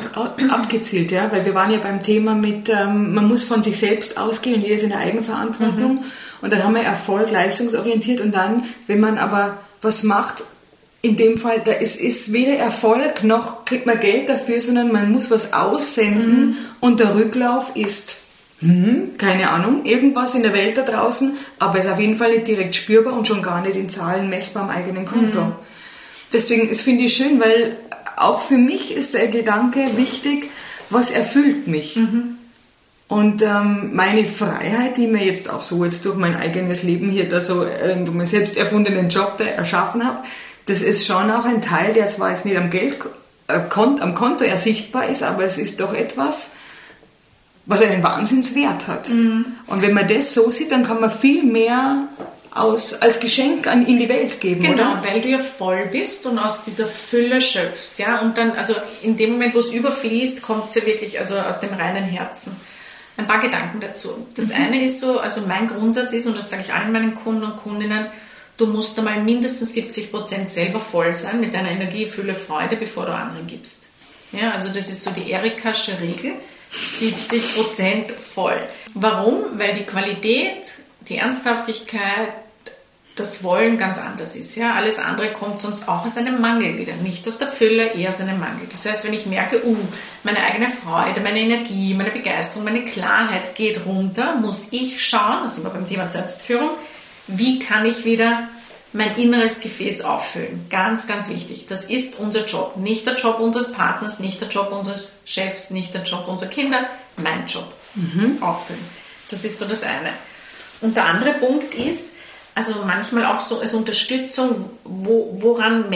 abgezielt, ja, weil wir waren ja beim Thema mit, ähm, man muss von sich selbst ausgehen und jeder ist in der Eigenverantwortung. Mhm. Und dann haben wir Erfolg, leistungsorientiert und dann, wenn man aber was macht, in dem Fall, da ist, ist weder Erfolg noch kriegt man Geld dafür, sondern man muss was aussenden mhm. und der Rücklauf ist hm, keine Ahnung, irgendwas in der Welt da draußen, aber ist auf jeden Fall nicht direkt spürbar und schon gar nicht in Zahlen messbar am eigenen Konto. Mhm. Deswegen, das finde ich schön, weil auch für mich ist der Gedanke wichtig, was erfüllt mich. Mhm. Und ähm, meine Freiheit, die mir jetzt auch so jetzt durch mein eigenes Leben hier da so, äh, durch meinen selbst erfundenen Job da erschaffen habe, das ist schon auch ein Teil, der zwar jetzt nicht am Geld, äh, am Konto ersichtbar ist, aber es ist doch etwas, was einen Wahnsinnswert hat. Mhm. Und wenn man das so sieht, dann kann man viel mehr aus, als Geschenk an, in die Welt geben, genau, oder? weil du ja voll bist und aus dieser Fülle schöpfst, ja. Und dann, also in dem Moment, wo es überfließt, kommt es ja wirklich also aus dem reinen Herzen. Ein paar Gedanken dazu. Das mhm. eine ist so, also mein Grundsatz ist, und das sage ich allen meinen Kunden und Kundinnen, du musst einmal mindestens 70 Prozent selber voll sein mit deiner Energie, Fülle, Freude, bevor du anderen gibst. Ja, also das ist so die Erikasche Regel 70 Prozent voll. Warum? Weil die Qualität, die Ernsthaftigkeit, das Wollen ganz anders ist. Ja? Alles andere kommt sonst auch aus einem Mangel wieder. Nicht aus der Fülle, eher aus einem Mangel. Das heißt, wenn ich merke, uh, meine eigene Freude, meine Energie, meine Begeisterung, meine Klarheit geht runter, muss ich schauen, das sind wir beim Thema Selbstführung, wie kann ich wieder mein inneres Gefäß auffüllen. Ganz, ganz wichtig. Das ist unser Job. Nicht der Job unseres Partners, nicht der Job unseres Chefs, nicht der Job unserer Kinder. Mein Job. Mhm. Auffüllen. Das ist so das eine. Und der andere Punkt ist, also manchmal auch so als Unterstützung, wo, woran,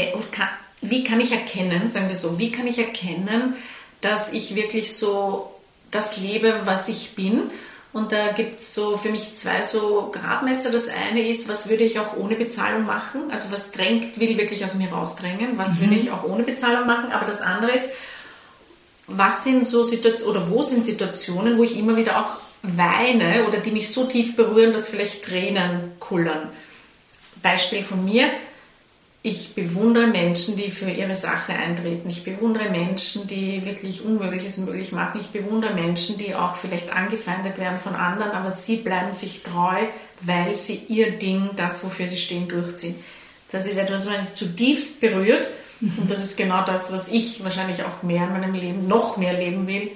wie kann ich erkennen, sagen wir so, wie kann ich erkennen, dass ich wirklich so das lebe, was ich bin und da gibt es so für mich zwei so Gradmesser. Das eine ist, was würde ich auch ohne Bezahlung machen? Also was drängt, will wirklich aus mir rausdrängen? Was mhm. würde ich auch ohne Bezahlung machen? Aber das andere ist, was sind so Situationen oder wo sind Situationen, wo ich immer wieder auch weine oder die mich so tief berühren, dass vielleicht Tränen kullern? Beispiel von mir, ich bewundere Menschen, die für ihre Sache eintreten. Ich bewundere Menschen, die wirklich Unmögliches möglich machen. Ich bewundere Menschen, die auch vielleicht angefeindet werden von anderen, aber sie bleiben sich treu, weil sie ihr Ding, das, wofür sie stehen, durchziehen. Das ist etwas, was mich zutiefst berührt. Und das ist genau das, was ich wahrscheinlich auch mehr in meinem Leben, noch mehr leben will.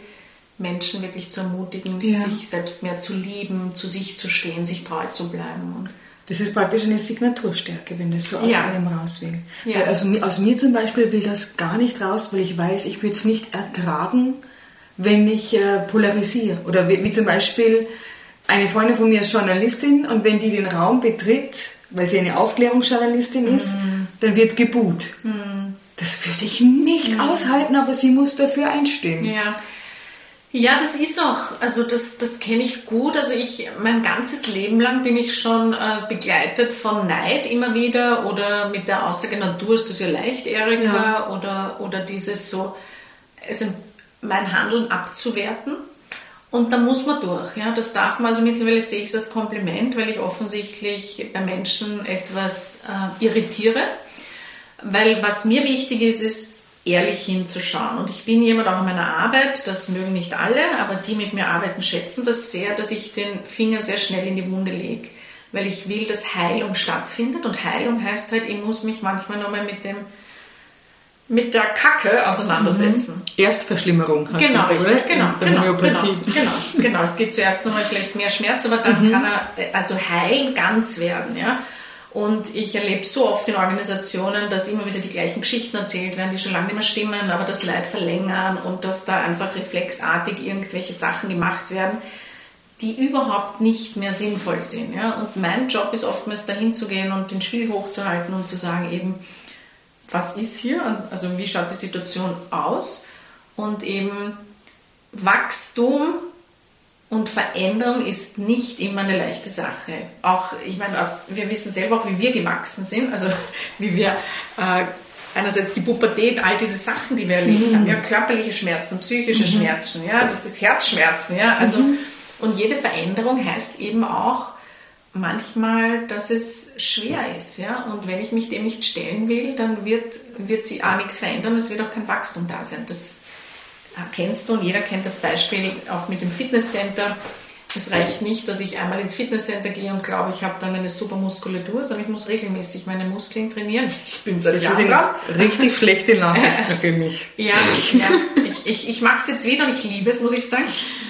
Menschen wirklich zu ermutigen, ja. sich selbst mehr zu lieben, zu sich zu stehen, sich treu zu bleiben. Das ist praktisch eine Signaturstärke, wenn das so aus ja. einem raus will. Ja. Also aus mir zum Beispiel will das gar nicht raus, weil ich weiß, ich würde es nicht ertragen, wenn ich äh, polarisiere. Oder wie, wie, zum Beispiel eine Freundin von mir ist Journalistin und wenn die den Raum betritt, weil sie eine Aufklärungsjournalistin ist, mhm. dann wird gebuht. Mhm. Das würde ich nicht mhm. aushalten, aber sie muss dafür einstehen. Ja. Ja, das ist auch, also das, das kenne ich gut. Also ich, mein ganzes Leben lang bin ich schon äh, begleitet von Neid immer wieder oder mit der Aussage, na du hast das ja leicht, Erika, ja. oder, oder dieses so, also mein Handeln abzuwerten. Und da muss man durch. Ja? Das darf man, also mittlerweile sehe ich es als Kompliment, weil ich offensichtlich bei Menschen etwas äh, irritiere. Weil was mir wichtig ist, ist, ehrlich hinzuschauen. Und ich bin jemand auch in meiner Arbeit, das mögen nicht alle, aber die mit mir arbeiten, schätzen das sehr, dass ich den Finger sehr schnell in die Wunde lege. Weil ich will, dass Heilung stattfindet. Und Heilung heißt halt, ich muss mich manchmal nochmal mit dem mit der Kacke auseinandersetzen. Mhm. Erstverschlimmerung heißt genau, das, richtig, genau, genau, genau, genau, genau. Es gibt zuerst nochmal vielleicht mehr Schmerz, aber dann mhm. kann er also heilen, ganz werden, ja. Und ich erlebe so oft in Organisationen, dass immer wieder die gleichen Geschichten erzählt werden, die schon lange nicht mehr stimmen, aber das Leid verlängern und dass da einfach reflexartig irgendwelche Sachen gemacht werden, die überhaupt nicht mehr sinnvoll sind. Ja? Und mein Job ist oftmals dahin zu gehen und den Spiel hochzuhalten und zu sagen eben, was ist hier, also wie schaut die Situation aus und eben Wachstum und Veränderung ist nicht immer eine leichte Sache. Auch, ich meine, wir wissen selber auch, wie wir gewachsen sind, also [laughs] wie wir äh, einerseits die Pubertät, all diese Sachen, die wir erlebt mhm. haben, ja, körperliche Schmerzen, psychische mhm. Schmerzen, ja, das ist Herzschmerzen, ja, also mhm. und jede Veränderung heißt eben auch manchmal, dass es schwer ist, ja, und wenn ich mich dem nicht stellen will, dann wird, wird sie auch nichts verändern, es wird auch kein Wachstum da sein. Das kennst du und jeder kennt das Beispiel auch mit dem Fitnesscenter. Es reicht nicht, dass ich einmal ins Fitnesscenter gehe und glaube, ich habe dann eine super Muskulatur, sondern ich muss regelmäßig meine Muskeln trainieren. [laughs] Ich bin seit Jahren Das ist richtig schlechte Nachrichten [laughs] für mich. Ja, ja ich, ich, ich mache es jetzt wieder und ich liebe es, muss ich sagen.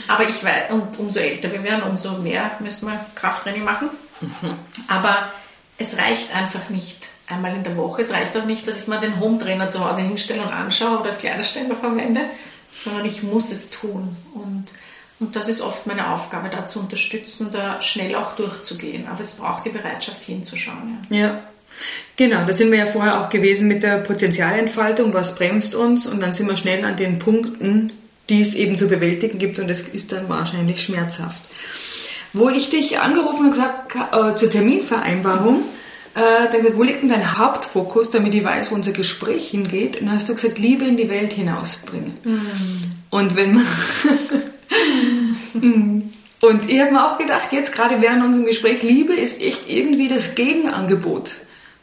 Aber ich weiß, und umso älter wir werden, umso mehr müssen wir Krafttraining machen. Mhm. Aber es reicht einfach nicht einmal in der Woche. Es reicht auch nicht, dass ich mal den Home-Trainer zu Hause hinstelle und anschaue oder das Kleiderständer verwende, sondern ich muss es tun. Und, und das ist oft meine Aufgabe, da zu unterstützen, da schnell auch durchzugehen. Aber es braucht die Bereitschaft hinzuschauen. Ja. ja. Genau, da sind wir ja vorher auch gewesen mit der Potenzialentfaltung, was bremst uns und dann sind wir schnell an den Punkten, die es eben zu bewältigen gibt und es ist dann wahrscheinlich schmerzhaft. Wo ich dich angerufen und gesagt äh, zur Terminvereinbarung, dann gesagt, wo liegt denn dein Hauptfokus, damit ich weiß, wo unser Gespräch hingeht? Und dann hast du gesagt, Liebe in die Welt hinausbringen. Mhm. Und wenn man... [laughs] und ich habe mir auch gedacht, jetzt gerade während unserem Gespräch, Liebe ist echt irgendwie das Gegenangebot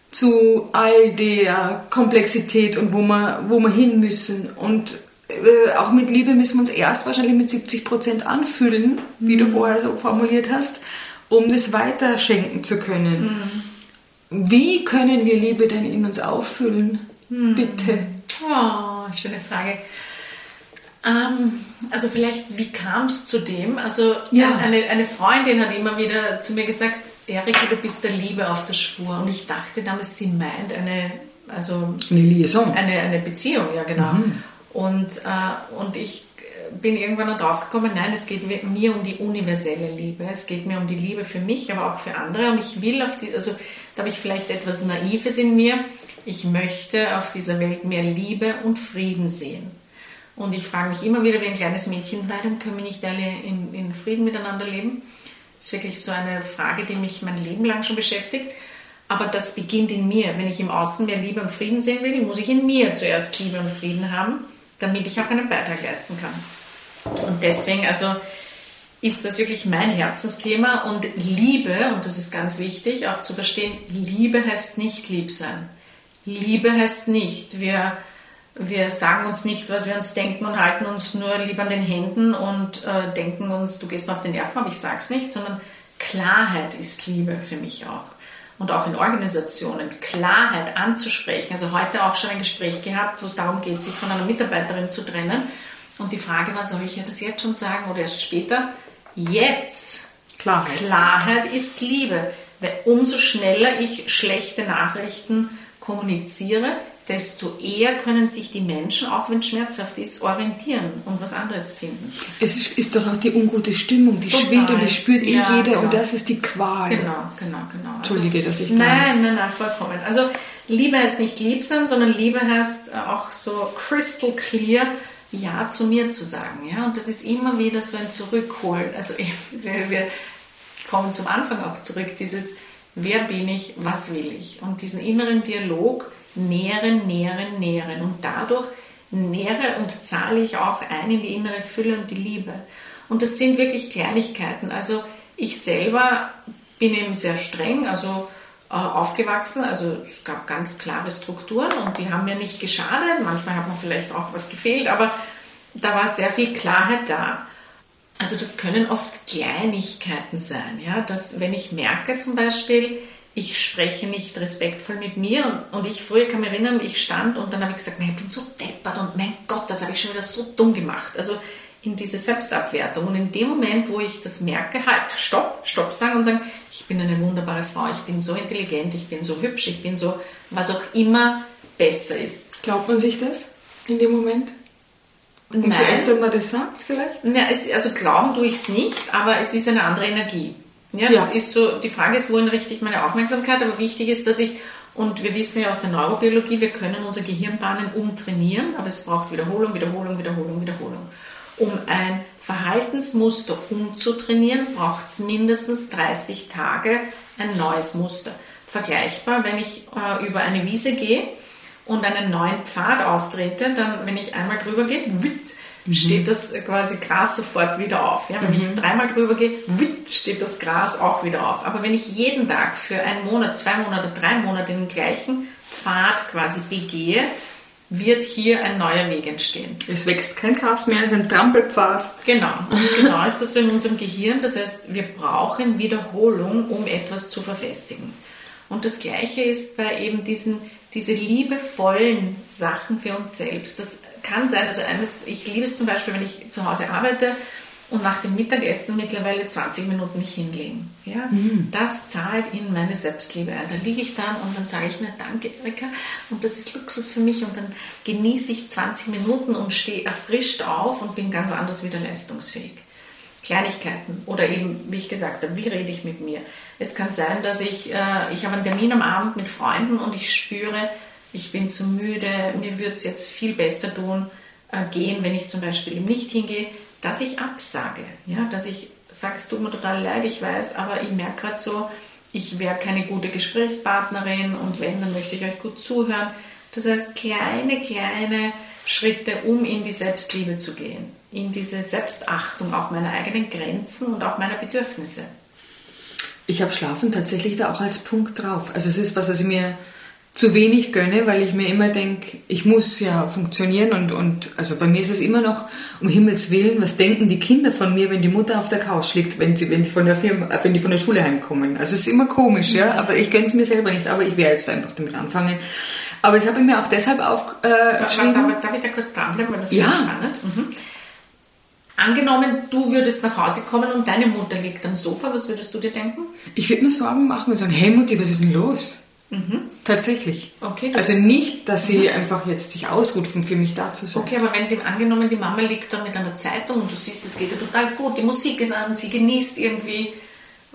zu all der Komplexität und wo wir, wo wir hin müssen. Und äh, auch mit Liebe müssen wir uns erst wahrscheinlich mit 70 Prozent anfühlen, wie du mhm. vorher so formuliert hast, um das weiterschenken zu können. Mhm. Wie können wir Liebe denn in uns auffüllen? Hm. Bitte. Oh, schöne Frage. Ähm, also vielleicht, wie kam es zu dem? Also ja. eine, eine Freundin hat immer wieder zu mir gesagt, Erika, du bist der Liebe auf der Spur. Und ich dachte damals, sie meint eine, also eine Liaison. Eine, eine Beziehung, ja genau. Mhm. Und, äh, und ich bin irgendwann darauf gekommen, nein, es geht mir um die universelle Liebe. Es geht mir um die Liebe für mich, aber auch für andere. Und ich will auf die, also da habe ich vielleicht etwas Naives in mir. Ich möchte auf dieser Welt mehr Liebe und Frieden sehen. Und ich frage mich immer wieder wie ein kleines Mädchen, warum können wir nicht alle in, in Frieden miteinander leben? Das ist wirklich so eine Frage, die mich mein Leben lang schon beschäftigt. Aber das beginnt in mir. Wenn ich im Außen mehr Liebe und Frieden sehen will, muss ich in mir zuerst Liebe und Frieden haben, damit ich auch einen Beitrag leisten kann. Und deswegen, also ist das wirklich mein Herzensthema und Liebe, und das ist ganz wichtig auch zu verstehen, Liebe heißt nicht lieb sein. Liebe heißt nicht, wir, wir sagen uns nicht, was wir uns denken und halten uns nur lieb an den Händen und äh, denken uns, du gehst mir auf den Nerven, aber ich sag's nicht, sondern Klarheit ist Liebe für mich auch. Und auch in Organisationen Klarheit anzusprechen. Also heute auch schon ein Gespräch gehabt, wo es darum geht, sich von einer Mitarbeiterin zu trennen und die Frage war, soll ich ja das jetzt schon sagen oder erst später? Jetzt. Klarheit. Klarheit ist Liebe. Weil umso schneller ich schlechte Nachrichten kommuniziere, desto eher können sich die Menschen, auch wenn es schmerzhaft ist, orientieren und was anderes finden. Es ist, ist doch auch die ungute Stimmung, die Total. schwingt und die spürt eh ja, jeder genau. und das ist die Qual. Genau, genau, genau. Also, Entschuldige, dass ich da Nein, nein, nein, vollkommen. Also Liebe heißt nicht lieb sein, sondern Liebe heißt auch so crystal clear, ja zu mir zu sagen. Ja? Und das ist immer wieder so ein Zurückholen. Also wir, wir kommen zum Anfang auch zurück, dieses Wer bin ich, was will ich? Und diesen inneren Dialog nähren, nähren, nähren. Und dadurch nähere und zahle ich auch ein in die innere Fülle und die Liebe. Und das sind wirklich Kleinigkeiten. Also ich selber bin eben sehr streng, also aufgewachsen. Also es gab ganz klare Strukturen und die haben mir nicht geschadet. Manchmal hat mir vielleicht auch was gefehlt, aber da war sehr viel Klarheit da. Also das können oft Kleinigkeiten sein, ja, dass wenn ich merke zum Beispiel, ich spreche nicht respektvoll mit mir. Und, und ich früher kann mich erinnern, ich stand und dann habe ich gesagt, nein, ich bin so deppert und mein Gott, das habe ich schon wieder so dumm gemacht. Also in diese Selbstabwertung. Und in dem Moment, wo ich das merke, halt, stopp, stopp sagen und sagen, ich bin eine wunderbare Frau, ich bin so intelligent, ich bin so hübsch, ich bin so, was auch immer besser ist. Glaubt man sich das in dem Moment? Umso Nein. öfter man das sagt vielleicht? Ja, es, also glauben tue ich es nicht, aber es ist eine andere Energie. Ja, das ja. ist so, die Frage ist, wohin richte ich meine Aufmerksamkeit, aber wichtig ist, dass ich, und wir wissen ja aus der Neurobiologie, wir können unsere Gehirnbahnen umtrainieren, aber es braucht Wiederholung, Wiederholung, Wiederholung, Wiederholung. Um ein Verhaltensmuster umzutrainieren, braucht es mindestens 30 Tage ein neues Muster. Vergleichbar, wenn ich äh, über eine Wiese gehe und einen neuen Pfad austrete, dann, wenn ich einmal drüber gehe, mhm. steht das quasi Gras sofort wieder auf. Ja, wenn mhm. ich dreimal drüber gehe, steht das Gras auch wieder auf. Aber wenn ich jeden Tag für einen Monat, zwei Monate, drei Monate den gleichen Pfad quasi begehe, wird hier ein neuer Weg entstehen. Es wächst kein Gras mehr, es ist ein Trampelpfad. Genau, und genau ist das so in unserem Gehirn. Das heißt, wir brauchen Wiederholung, um etwas zu verfestigen. Und das Gleiche ist bei eben diesen diese liebevollen Sachen für uns selbst. Das kann sein, also eines, ich liebe es zum Beispiel, wenn ich zu Hause arbeite und nach dem Mittagessen mittlerweile 20 Minuten mich hinlegen. Ja? Mhm. Das zahlt in meine Selbstliebe ein. Da liege ich dann und dann sage ich mir, danke Erika und das ist Luxus für mich und dann genieße ich 20 Minuten und stehe erfrischt auf und bin ganz anders wieder leistungsfähig. Kleinigkeiten oder eben, wie ich gesagt habe, wie rede ich mit mir. Es kann sein, dass ich, äh, ich habe einen Termin am Abend mit Freunden und ich spüre, ich bin zu müde, mir würde es jetzt viel besser tun, äh, gehen, wenn ich zum Beispiel eben nicht hingehe, dass ich absage, ja, dass ich sage, es tut mir total leid, ich weiß, aber ich merke gerade so, ich wäre keine gute Gesprächspartnerin und wenn, dann möchte ich euch gut zuhören. Das heißt, kleine, kleine Schritte, um in die Selbstliebe zu gehen in diese Selbstachtung auch meiner eigenen Grenzen und auch meiner Bedürfnisse. Ich habe Schlafen tatsächlich da auch als Punkt drauf. Also es ist was, was ich mir zu wenig gönne, weil ich mir immer denke, ich muss ja funktionieren und, und also bei mir ist es immer noch, um Himmels Willen, was denken die Kinder von mir, wenn die Mutter auf der Couch liegt, wenn, sie, wenn, die, von der Firma, wenn die von der Schule heimkommen. Also es ist immer komisch, ja, aber ich gönne es mir selber nicht, aber ich werde jetzt einfach damit anfangen. Aber das habe ich mir auch deshalb aufgeschrieben. Äh, darf ich da kurz dranbleiben, weil das ist ja. spannend. Mhm. Angenommen, du würdest nach Hause kommen und deine Mutter liegt am Sofa, was würdest du dir denken? Ich würde mir Sorgen machen und sagen, hey Mutti, was ist denn los? Mhm. Tatsächlich. Okay, also nicht, dass sie mhm. einfach jetzt sich ausruht, um für mich da zu sein. Okay, aber wenn die, angenommen die Mama liegt da mit einer Zeitung und du siehst, es geht ihr total gut, die Musik ist an, sie genießt irgendwie,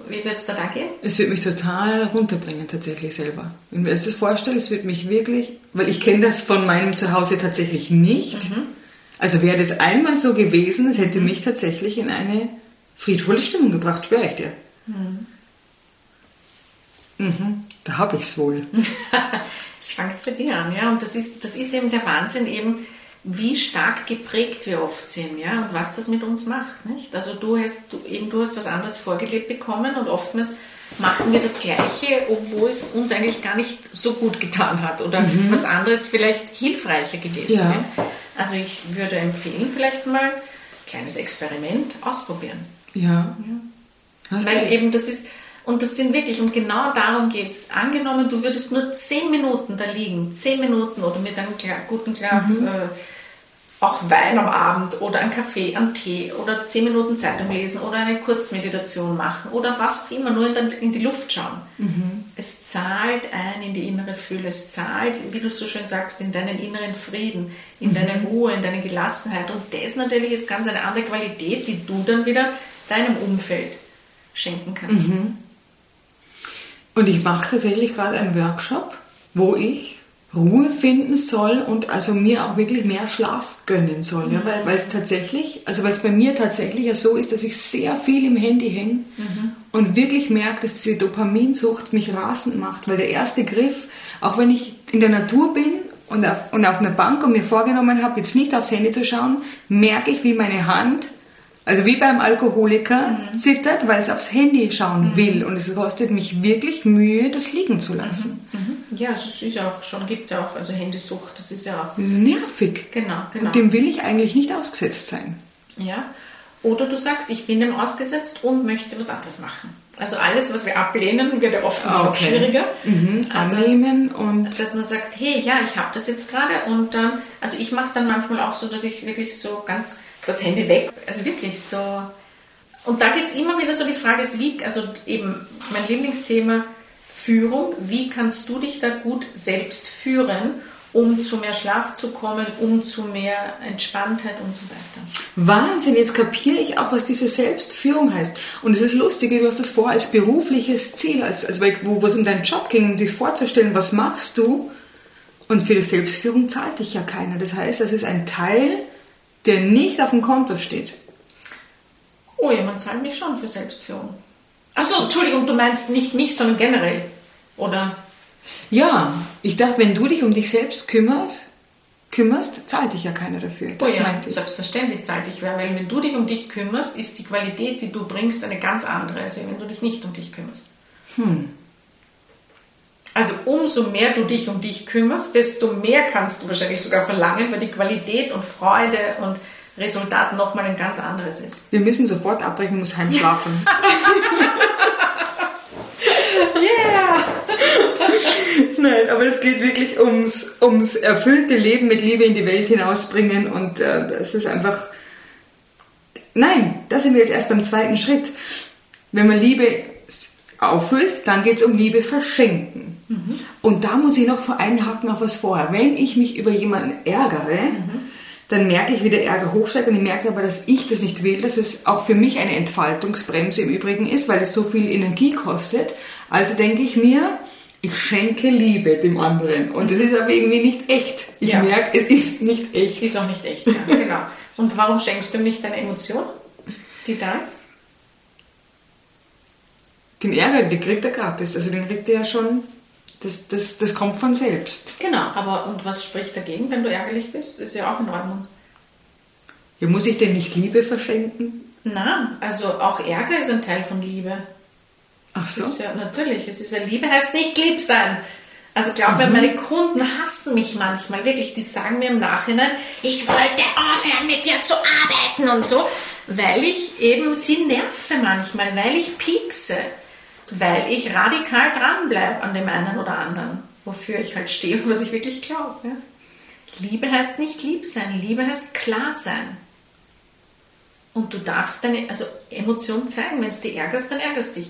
wie würde es da da gehen? Es wird mich total runterbringen, tatsächlich selber. Wenn ich mir das vorstelle, es wird mich wirklich, weil ich kenne das von meinem Zuhause tatsächlich nicht. Mhm. Also wäre das einmal so gewesen, es hätte mich tatsächlich in eine friedvolle Stimmung gebracht, schwöre ich dir. Mhm. Mhm, da habe ich es wohl. [laughs] Es fängt bei dir an, ja. Und das ist, das ist eben der Wahnsinn, eben, wie stark geprägt wir oft sind, ja, und was das mit uns macht, nicht? Also du hast, du, eben, du hast was anderes vorgelebt bekommen und oftmals machen wir das Gleiche, obwohl es uns eigentlich gar nicht so gut getan hat oder mhm. was anderes vielleicht hilfreicher gewesen wäre. Ja. Also ich würde empfehlen, vielleicht mal ein kleines Experiment ausprobieren. Ja. ja. Weil eben das ist, und das sind wirklich, und genau darum geht es. Angenommen, du würdest nur zehn Minuten da liegen, zehn Minuten oder mit einem guten Glas mhm. äh, auch Wein am Abend oder ein Kaffee, einen Tee oder zehn Minuten Zeitung lesen oder eine Kurzmeditation machen oder was auch immer, nur in, in die Luft schauen. Mhm. Es zahlt ein in die innere Fülle, es zahlt, wie du so schön sagst, in deinen inneren Frieden, in mhm. deine Ruhe, in deine Gelassenheit. Und das natürlich ist ganz eine andere Qualität, die du dann wieder deinem Umfeld schenken kannst. Mhm. Und ich mache tatsächlich gerade einen Workshop, wo ich Ruhe finden soll und also mir auch wirklich mehr Schlaf gönnen soll. Mhm. Ja, weil es tatsächlich, also weil es bei mir tatsächlich ja so ist, dass ich sehr viel im Handy hänge mhm. und wirklich merke, dass diese Dopaminsucht mich rasend macht. Weil der erste Griff, auch wenn ich in der Natur bin und auf, und auf einer Bank und mir vorgenommen habe, jetzt nicht aufs Handy zu schauen, merke ich, wie meine Hand also wie beim Alkoholiker mhm. zittert, weil es aufs Handy schauen mhm. will. Und es kostet mich wirklich Mühe, das liegen zu lassen. Mhm. mhm. Ja, es ist auch schon, gibt ja auch, also Handysucht, das ist ja auch. Nervig. Genau, genau. Und dem will ich eigentlich nicht ausgesetzt sein. Ja. Oder du sagst, ich bin dem ausgesetzt und möchte was anderes machen. Also alles, was wir ablehnen, wird ja oft okay. noch schwieriger. Mhm. Also, Annehmen und... Dass man sagt, hey, ja, ich habe das jetzt gerade und dann, also ich mache dann manchmal auch so, dass ich wirklich so ganz das Handy weg, also wirklich so... Und da geht es immer wieder so die Frage, ist wie, also eben mein Lieblingsthema, Führung, wie kannst du dich da gut selbst führen um zu mehr Schlaf zu kommen, um zu mehr Entspanntheit und so weiter. Wahnsinn, jetzt kapiere ich auch, was diese Selbstführung heißt. Und es ist lustig, du hast das vor als berufliches Ziel, als, als wo es um deinen Job ging, um dich vorzustellen, was machst du? Und für die Selbstführung zahlt dich ja keiner. Das heißt, das ist ein Teil, der nicht auf dem Konto steht. Oh, jemand zahlt mich schon für Selbstführung. Achso, Entschuldigung, du meinst nicht mich, sondern generell, oder? Ja, ich dachte, wenn du dich um dich selbst kümmerst, kümmerst, zahlt dich ja keiner dafür. Das oh ja, meinte ich. Selbstverständlich zahlt dich wer, weil wenn du dich um dich kümmerst, ist die Qualität, die du bringst, eine ganz andere, als wenn du dich nicht um dich kümmerst. Hm. Also umso mehr du dich um dich kümmerst, desto mehr kannst du wahrscheinlich sogar verlangen, weil die Qualität und Freude und Resultat nochmal ein ganz anderes ist. Wir müssen sofort abbrechen, muss heimschlafen. [laughs] yeah! Nein, aber es geht wirklich ums, ums erfüllte Leben mit Liebe in die Welt hinausbringen und äh, das ist einfach. Nein, da sind wir jetzt erst beim zweiten Schritt. Wenn man Liebe auffüllt, dann geht es um Liebe verschenken. Mhm. Und da muss ich noch vor einhaken auf was vorher. Wenn ich mich über jemanden ärgere, mhm. dann merke ich, wie der Ärger hochsteigt und ich merke aber, dass ich das nicht will, dass es auch für mich eine Entfaltungsbremse im Übrigen ist, weil es so viel Energie kostet. Also denke ich mir, ich schenke Liebe dem anderen. Und das ist aber irgendwie nicht echt. Ich ja. merke, es ist nicht echt. Ist auch nicht echt, ja, [laughs] genau. Und warum schenkst du nicht deine Emotion, die da ist? Den Ärger, den kriegt er gratis. Also den kriegt er ja schon, das, das, das kommt von selbst. Genau, aber und was spricht dagegen, wenn du ärgerlich bist? Ist ja auch in Ordnung. Ja, muss ich denn nicht Liebe verschenken? Nein, also auch Ärger ist ein Teil von Liebe. Ach so. Ist ja, natürlich, es ist ja Liebe, heißt nicht lieb sein. Also glaube mhm. meine Kunden hassen mich manchmal wirklich. Die sagen mir im Nachhinein, ich wollte aufhören mit dir zu arbeiten und so, weil ich eben sie nerve manchmal, weil ich piekse, weil ich radikal dranbleibe an dem einen oder anderen, wofür ich halt stehe und was ich wirklich glaube. Ja? Liebe heißt nicht lieb sein, Liebe heißt klar sein. Und du darfst deine also Emotion zeigen. Wenn es dir ärgerst, dann ärgerst dich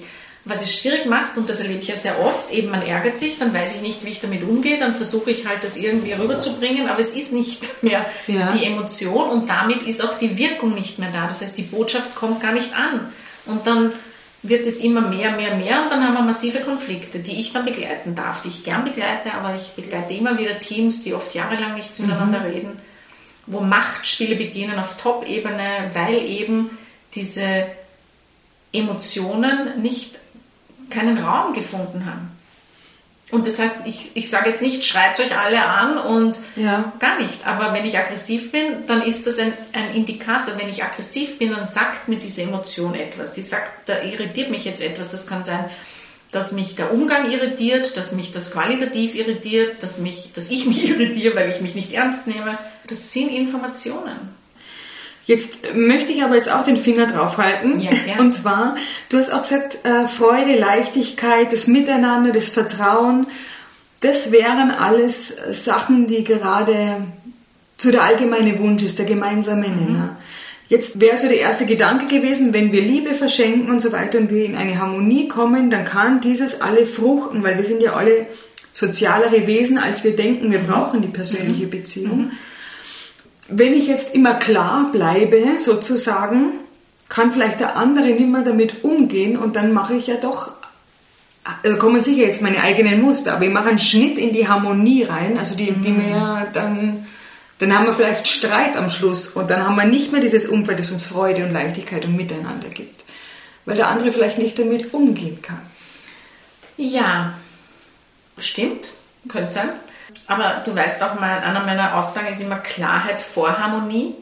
was es schwierig macht, und das erlebe ich ja sehr oft, eben man ärgert sich, dann weiß ich nicht, wie ich damit umgehe, dann versuche ich halt das irgendwie rüberzubringen, aber es ist nicht [laughs] mehr ja. die Emotion und damit ist auch die Wirkung nicht mehr da. Das heißt, die Botschaft kommt gar nicht an. Und dann wird es immer mehr, mehr, mehr und dann haben wir massive Konflikte, die ich dann begleiten darf, die ich gern begleite, aber ich begleite immer wieder Teams, die oft jahrelang nichts miteinander mhm. reden, wo Machtspiele beginnen auf Top-Ebene, weil eben diese Emotionen nicht keinen Raum gefunden haben. Und das heißt, ich, ich sage jetzt nicht, schreit euch alle an und ja. gar nicht. Aber wenn ich aggressiv bin, dann ist das ein, ein Indikator. Wenn ich aggressiv bin, dann sagt mir diese Emotion etwas. Die sagt, da irritiert mich jetzt etwas. Das kann sein, dass mich der Umgang irritiert, dass mich das qualitativ irritiert, dass, mich, dass ich [laughs] mich irritiere, weil ich mich nicht ernst nehme. Das sind Informationen. Jetzt möchte ich aber jetzt auch den Finger draufhalten. Ja, ja. Und zwar, du hast auch gesagt, äh, Freude, Leichtigkeit, das Miteinander, das Vertrauen, das wären alles Sachen, die gerade zu der allgemeine Wunsch ist, der gemeinsame mhm. Nenner. Mhm. Jetzt wäre so der erste Gedanke gewesen, wenn wir Liebe verschenken und so weiter und wir in eine Harmonie kommen, dann kann dieses alle fruchten, weil wir sind ja alle sozialere Wesen, als wir denken. Wir brauchen die persönliche mhm. Beziehung. Mhm wenn ich jetzt immer klar bleibe, sozusagen, kann vielleicht der andere nicht mehr damit umgehen und dann mache ich ja doch, also kommen sicher jetzt meine eigenen Muster, aber ich mache einen Schnitt in die Harmonie rein, also die, die mir ja dann, dann haben wir vielleicht Streit am Schluss und dann haben wir nicht mehr dieses Umfeld, das uns Freude und Leichtigkeit und Miteinander gibt, weil der andere vielleicht nicht damit umgehen kann. Ja, stimmt, könnte sein. Aber du weißt auch, mal, einer meiner Aussagen ist immer Klarheit vor Harmonie,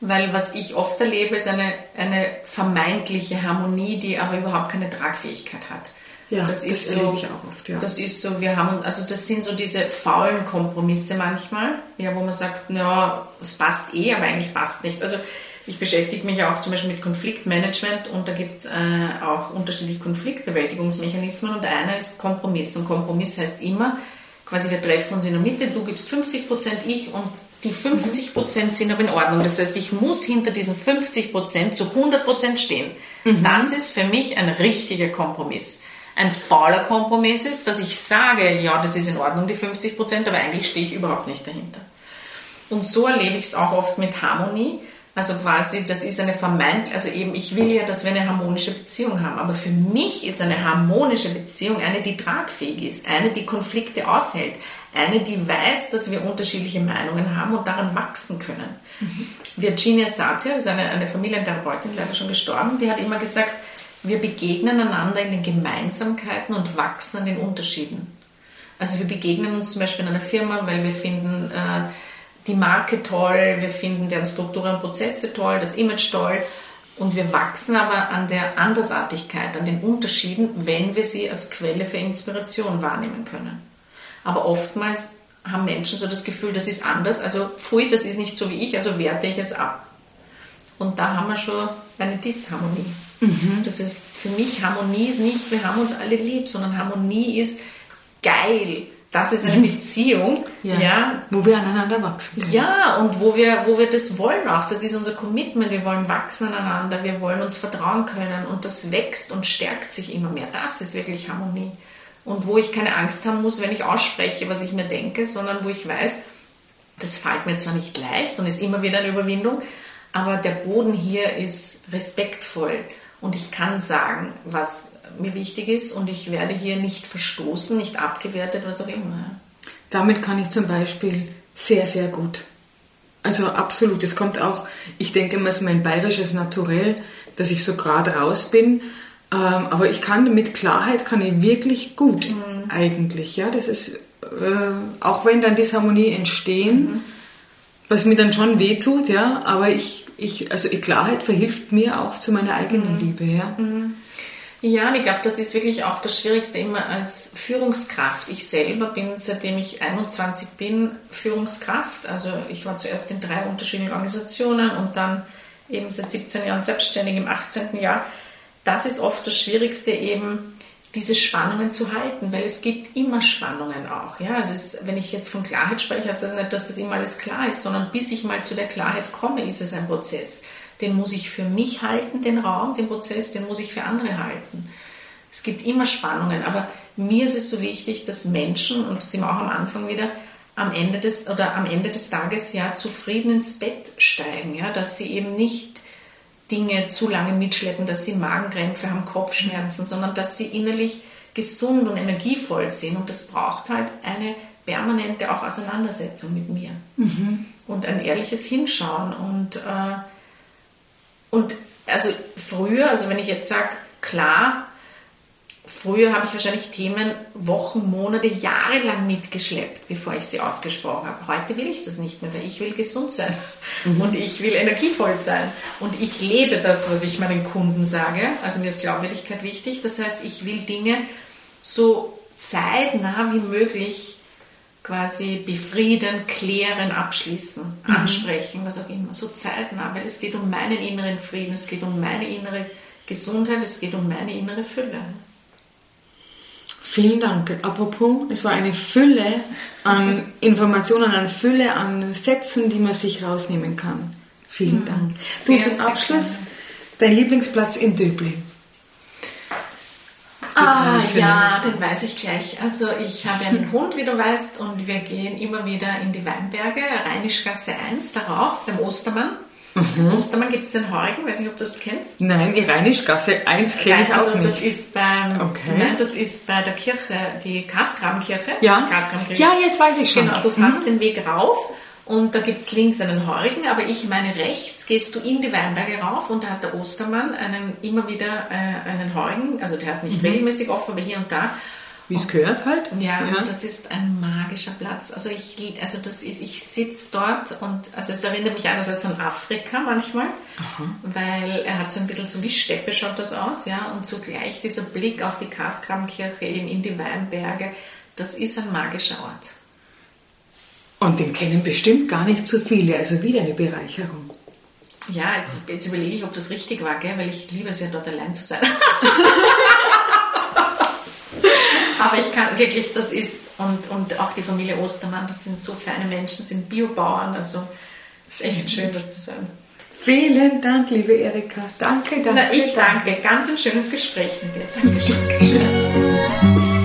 weil was ich oft erlebe, ist eine, eine vermeintliche Harmonie, die aber überhaupt keine Tragfähigkeit hat. Ja, das, das ist so, ich auch oft, ja. Das ist so, wir haben, also das sind so diese faulen Kompromisse manchmal, ja, wo man sagt, ja, es passt eh, aber eigentlich passt nicht. Also ich beschäftige mich auch zum Beispiel mit Konfliktmanagement und da gibt es äh, auch unterschiedliche Konfliktbewältigungsmechanismen und einer ist Kompromiss. Und Kompromiss heißt immer, quasi wir treffen uns in der Mitte, du gibst 50 Prozent, ich und die 50 Prozent sind aber in Ordnung. Das heißt, ich muss hinter diesen 50 Prozent zu 100 Prozent stehen. Mhm. Das ist für mich ein richtiger Kompromiss. Ein fauler Kompromiss ist, dass ich sage, ja, das ist in Ordnung, die 50 Prozent, aber eigentlich stehe ich überhaupt nicht dahinter. Und so erlebe ich es auch oft mit Harmonie. Also quasi, das ist eine vermeint, also eben, ich will ja, dass wir eine harmonische Beziehung haben. Aber für mich ist eine harmonische Beziehung eine, die tragfähig ist, eine, die Konflikte aushält, eine, die weiß, dass wir unterschiedliche Meinungen haben und daran wachsen können. Mhm. Virginia Satir ist eine, eine Familientherapeutin, leider schon gestorben, die hat immer gesagt, wir begegnen einander in den Gemeinsamkeiten und wachsen an den Unterschieden. Also wir begegnen uns zum Beispiel in einer Firma, weil wir finden, äh, die Marke toll, wir finden deren Strukturen und Prozesse toll, das Image toll und wir wachsen aber an der Andersartigkeit, an den Unterschieden, wenn wir sie als Quelle für Inspiration wahrnehmen können. Aber oftmals haben Menschen so das Gefühl, das ist anders, also pfui, das ist nicht so wie ich, also werte ich es ab. Und da haben wir schon eine Disharmonie. Mhm. Das ist für mich Harmonie ist nicht, wir haben uns alle lieb, sondern Harmonie ist geil das ist eine Beziehung, ja, ja, wo wir aneinander wachsen. Können. Ja, und wo wir, wo wir das wollen auch. Das ist unser Commitment. Wir wollen wachsen aneinander, wir wollen uns vertrauen können und das wächst und stärkt sich immer mehr. Das ist wirklich Harmonie. Und wo ich keine Angst haben muss, wenn ich ausspreche, was ich mir denke, sondern wo ich weiß, das fällt mir zwar nicht leicht und ist immer wieder eine Überwindung, aber der Boden hier ist respektvoll und ich kann sagen, was mir wichtig ist und ich werde hier nicht verstoßen, nicht abgewertet, was auch immer. Damit kann ich zum Beispiel sehr, sehr gut. Also absolut, es kommt auch, ich denke immer, es ist mein bayerisches Naturell, dass ich so gerade raus bin. Ähm, aber ich kann mit Klarheit, kann ich wirklich gut mhm. eigentlich. Ja, das ist, äh, auch wenn dann Disharmonie entstehen, mhm. was mir dann schon wehtut, ja, aber ich, ich, also Klarheit verhilft mir auch zu meiner eigenen mhm. Liebe, ja. Mhm. Ja, und ich glaube, das ist wirklich auch das Schwierigste immer als Führungskraft. Ich selber bin, seitdem ich 21 bin, Führungskraft. Also ich war zuerst in drei unterschiedlichen Organisationen und dann eben seit 17 Jahren selbstständig im 18. Jahr. Das ist oft das Schwierigste eben, diese Spannungen zu halten, weil es gibt immer Spannungen auch. Ja? Also es, wenn ich jetzt von Klarheit spreche, heißt das nicht, dass das immer alles klar ist, sondern bis ich mal zu der Klarheit komme, ist es ein Prozess den muss ich für mich halten, den Raum, den Prozess, den muss ich für andere halten. Es gibt immer Spannungen, aber mir ist es so wichtig, dass Menschen, und das sind wir auch am Anfang wieder, am Ende des, oder am Ende des Tages ja zufrieden ins Bett steigen, ja, dass sie eben nicht Dinge zu lange mitschleppen, dass sie Magenkrämpfe haben, Kopfschmerzen, sondern dass sie innerlich gesund und energievoll sind. Und das braucht halt eine permanente auch Auseinandersetzung mit mir mhm. und ein ehrliches Hinschauen und äh, und also früher, also wenn ich jetzt sage, klar, früher habe ich wahrscheinlich Themen Wochen, Monate, Jahre lang mitgeschleppt, bevor ich sie ausgesprochen habe. Heute will ich das nicht mehr, weil ich will gesund sein mhm. und ich will energievoll sein und ich lebe das, was ich meinen Kunden sage. Also mir ist Glaubwürdigkeit wichtig. Das heißt, ich will Dinge so zeitnah wie möglich quasi befrieden, klären, abschließen, mhm. ansprechen, was auch immer, so zeitnah, weil es geht um meinen inneren Frieden, es geht um meine innere Gesundheit, es geht um meine innere Fülle. Vielen Dank. Apropos, es war eine Fülle an Informationen, eine Fülle an Sätzen, die man sich rausnehmen kann. Vielen mhm. Dank. Du zum Abschluss, dein Lieblingsplatz in Döbling. Ah, ja, den weiß ich gleich. Also ich habe einen [laughs] Hund, wie du weißt, und wir gehen immer wieder in die Weinberge, Rheinischgasse 1, darauf, beim Ostermann. Mhm. Ostermann gibt es in Horgen, weiß nicht, ob du das kennst. Nein, die Rheinischgasse 1 kenne ich also auch nicht. Das ist, beim, okay. nein, das ist bei der Kirche, die Kasgrabenkirche. Ja. Kasgrabenkirche. ja, jetzt weiß ich schon. Genau, du fährst mhm. den Weg rauf und da gibt es links einen Heurigen, aber ich meine rechts gehst du in die Weinberge rauf und da hat der Ostermann einen, immer wieder äh, einen Heurigen, also der hat nicht mhm. regelmäßig offen, aber hier und da. Wie es gehört halt. Ja, ja, das ist ein magischer Platz. Also ich, also das ist, ich sitze dort und also es erinnert mich einerseits an Afrika manchmal, Aha. weil er hat so ein bisschen so wie Steppe schaut das aus, ja, und zugleich dieser Blick auf die Kasgrabenkirche eben in die Weinberge, das ist ein magischer Ort. Und den kennen bestimmt gar nicht so viele, also wieder eine Bereicherung. ja, jetzt, jetzt überlege ich, ob das richtig war, gell? weil ich liebe es ja dort allein zu sein. [laughs] Aber ich kann wirklich, das ist, und, und auch die Familie Ostermann, das sind so feine Menschen, sind Biobauern, also es ist echt schön, das zu sein. Vielen Dank, liebe Erika. Danke, danke. Na, ich danke. danke. Ganz ein schönes Gespräch mit dir. Dankeschön. Dankeschön.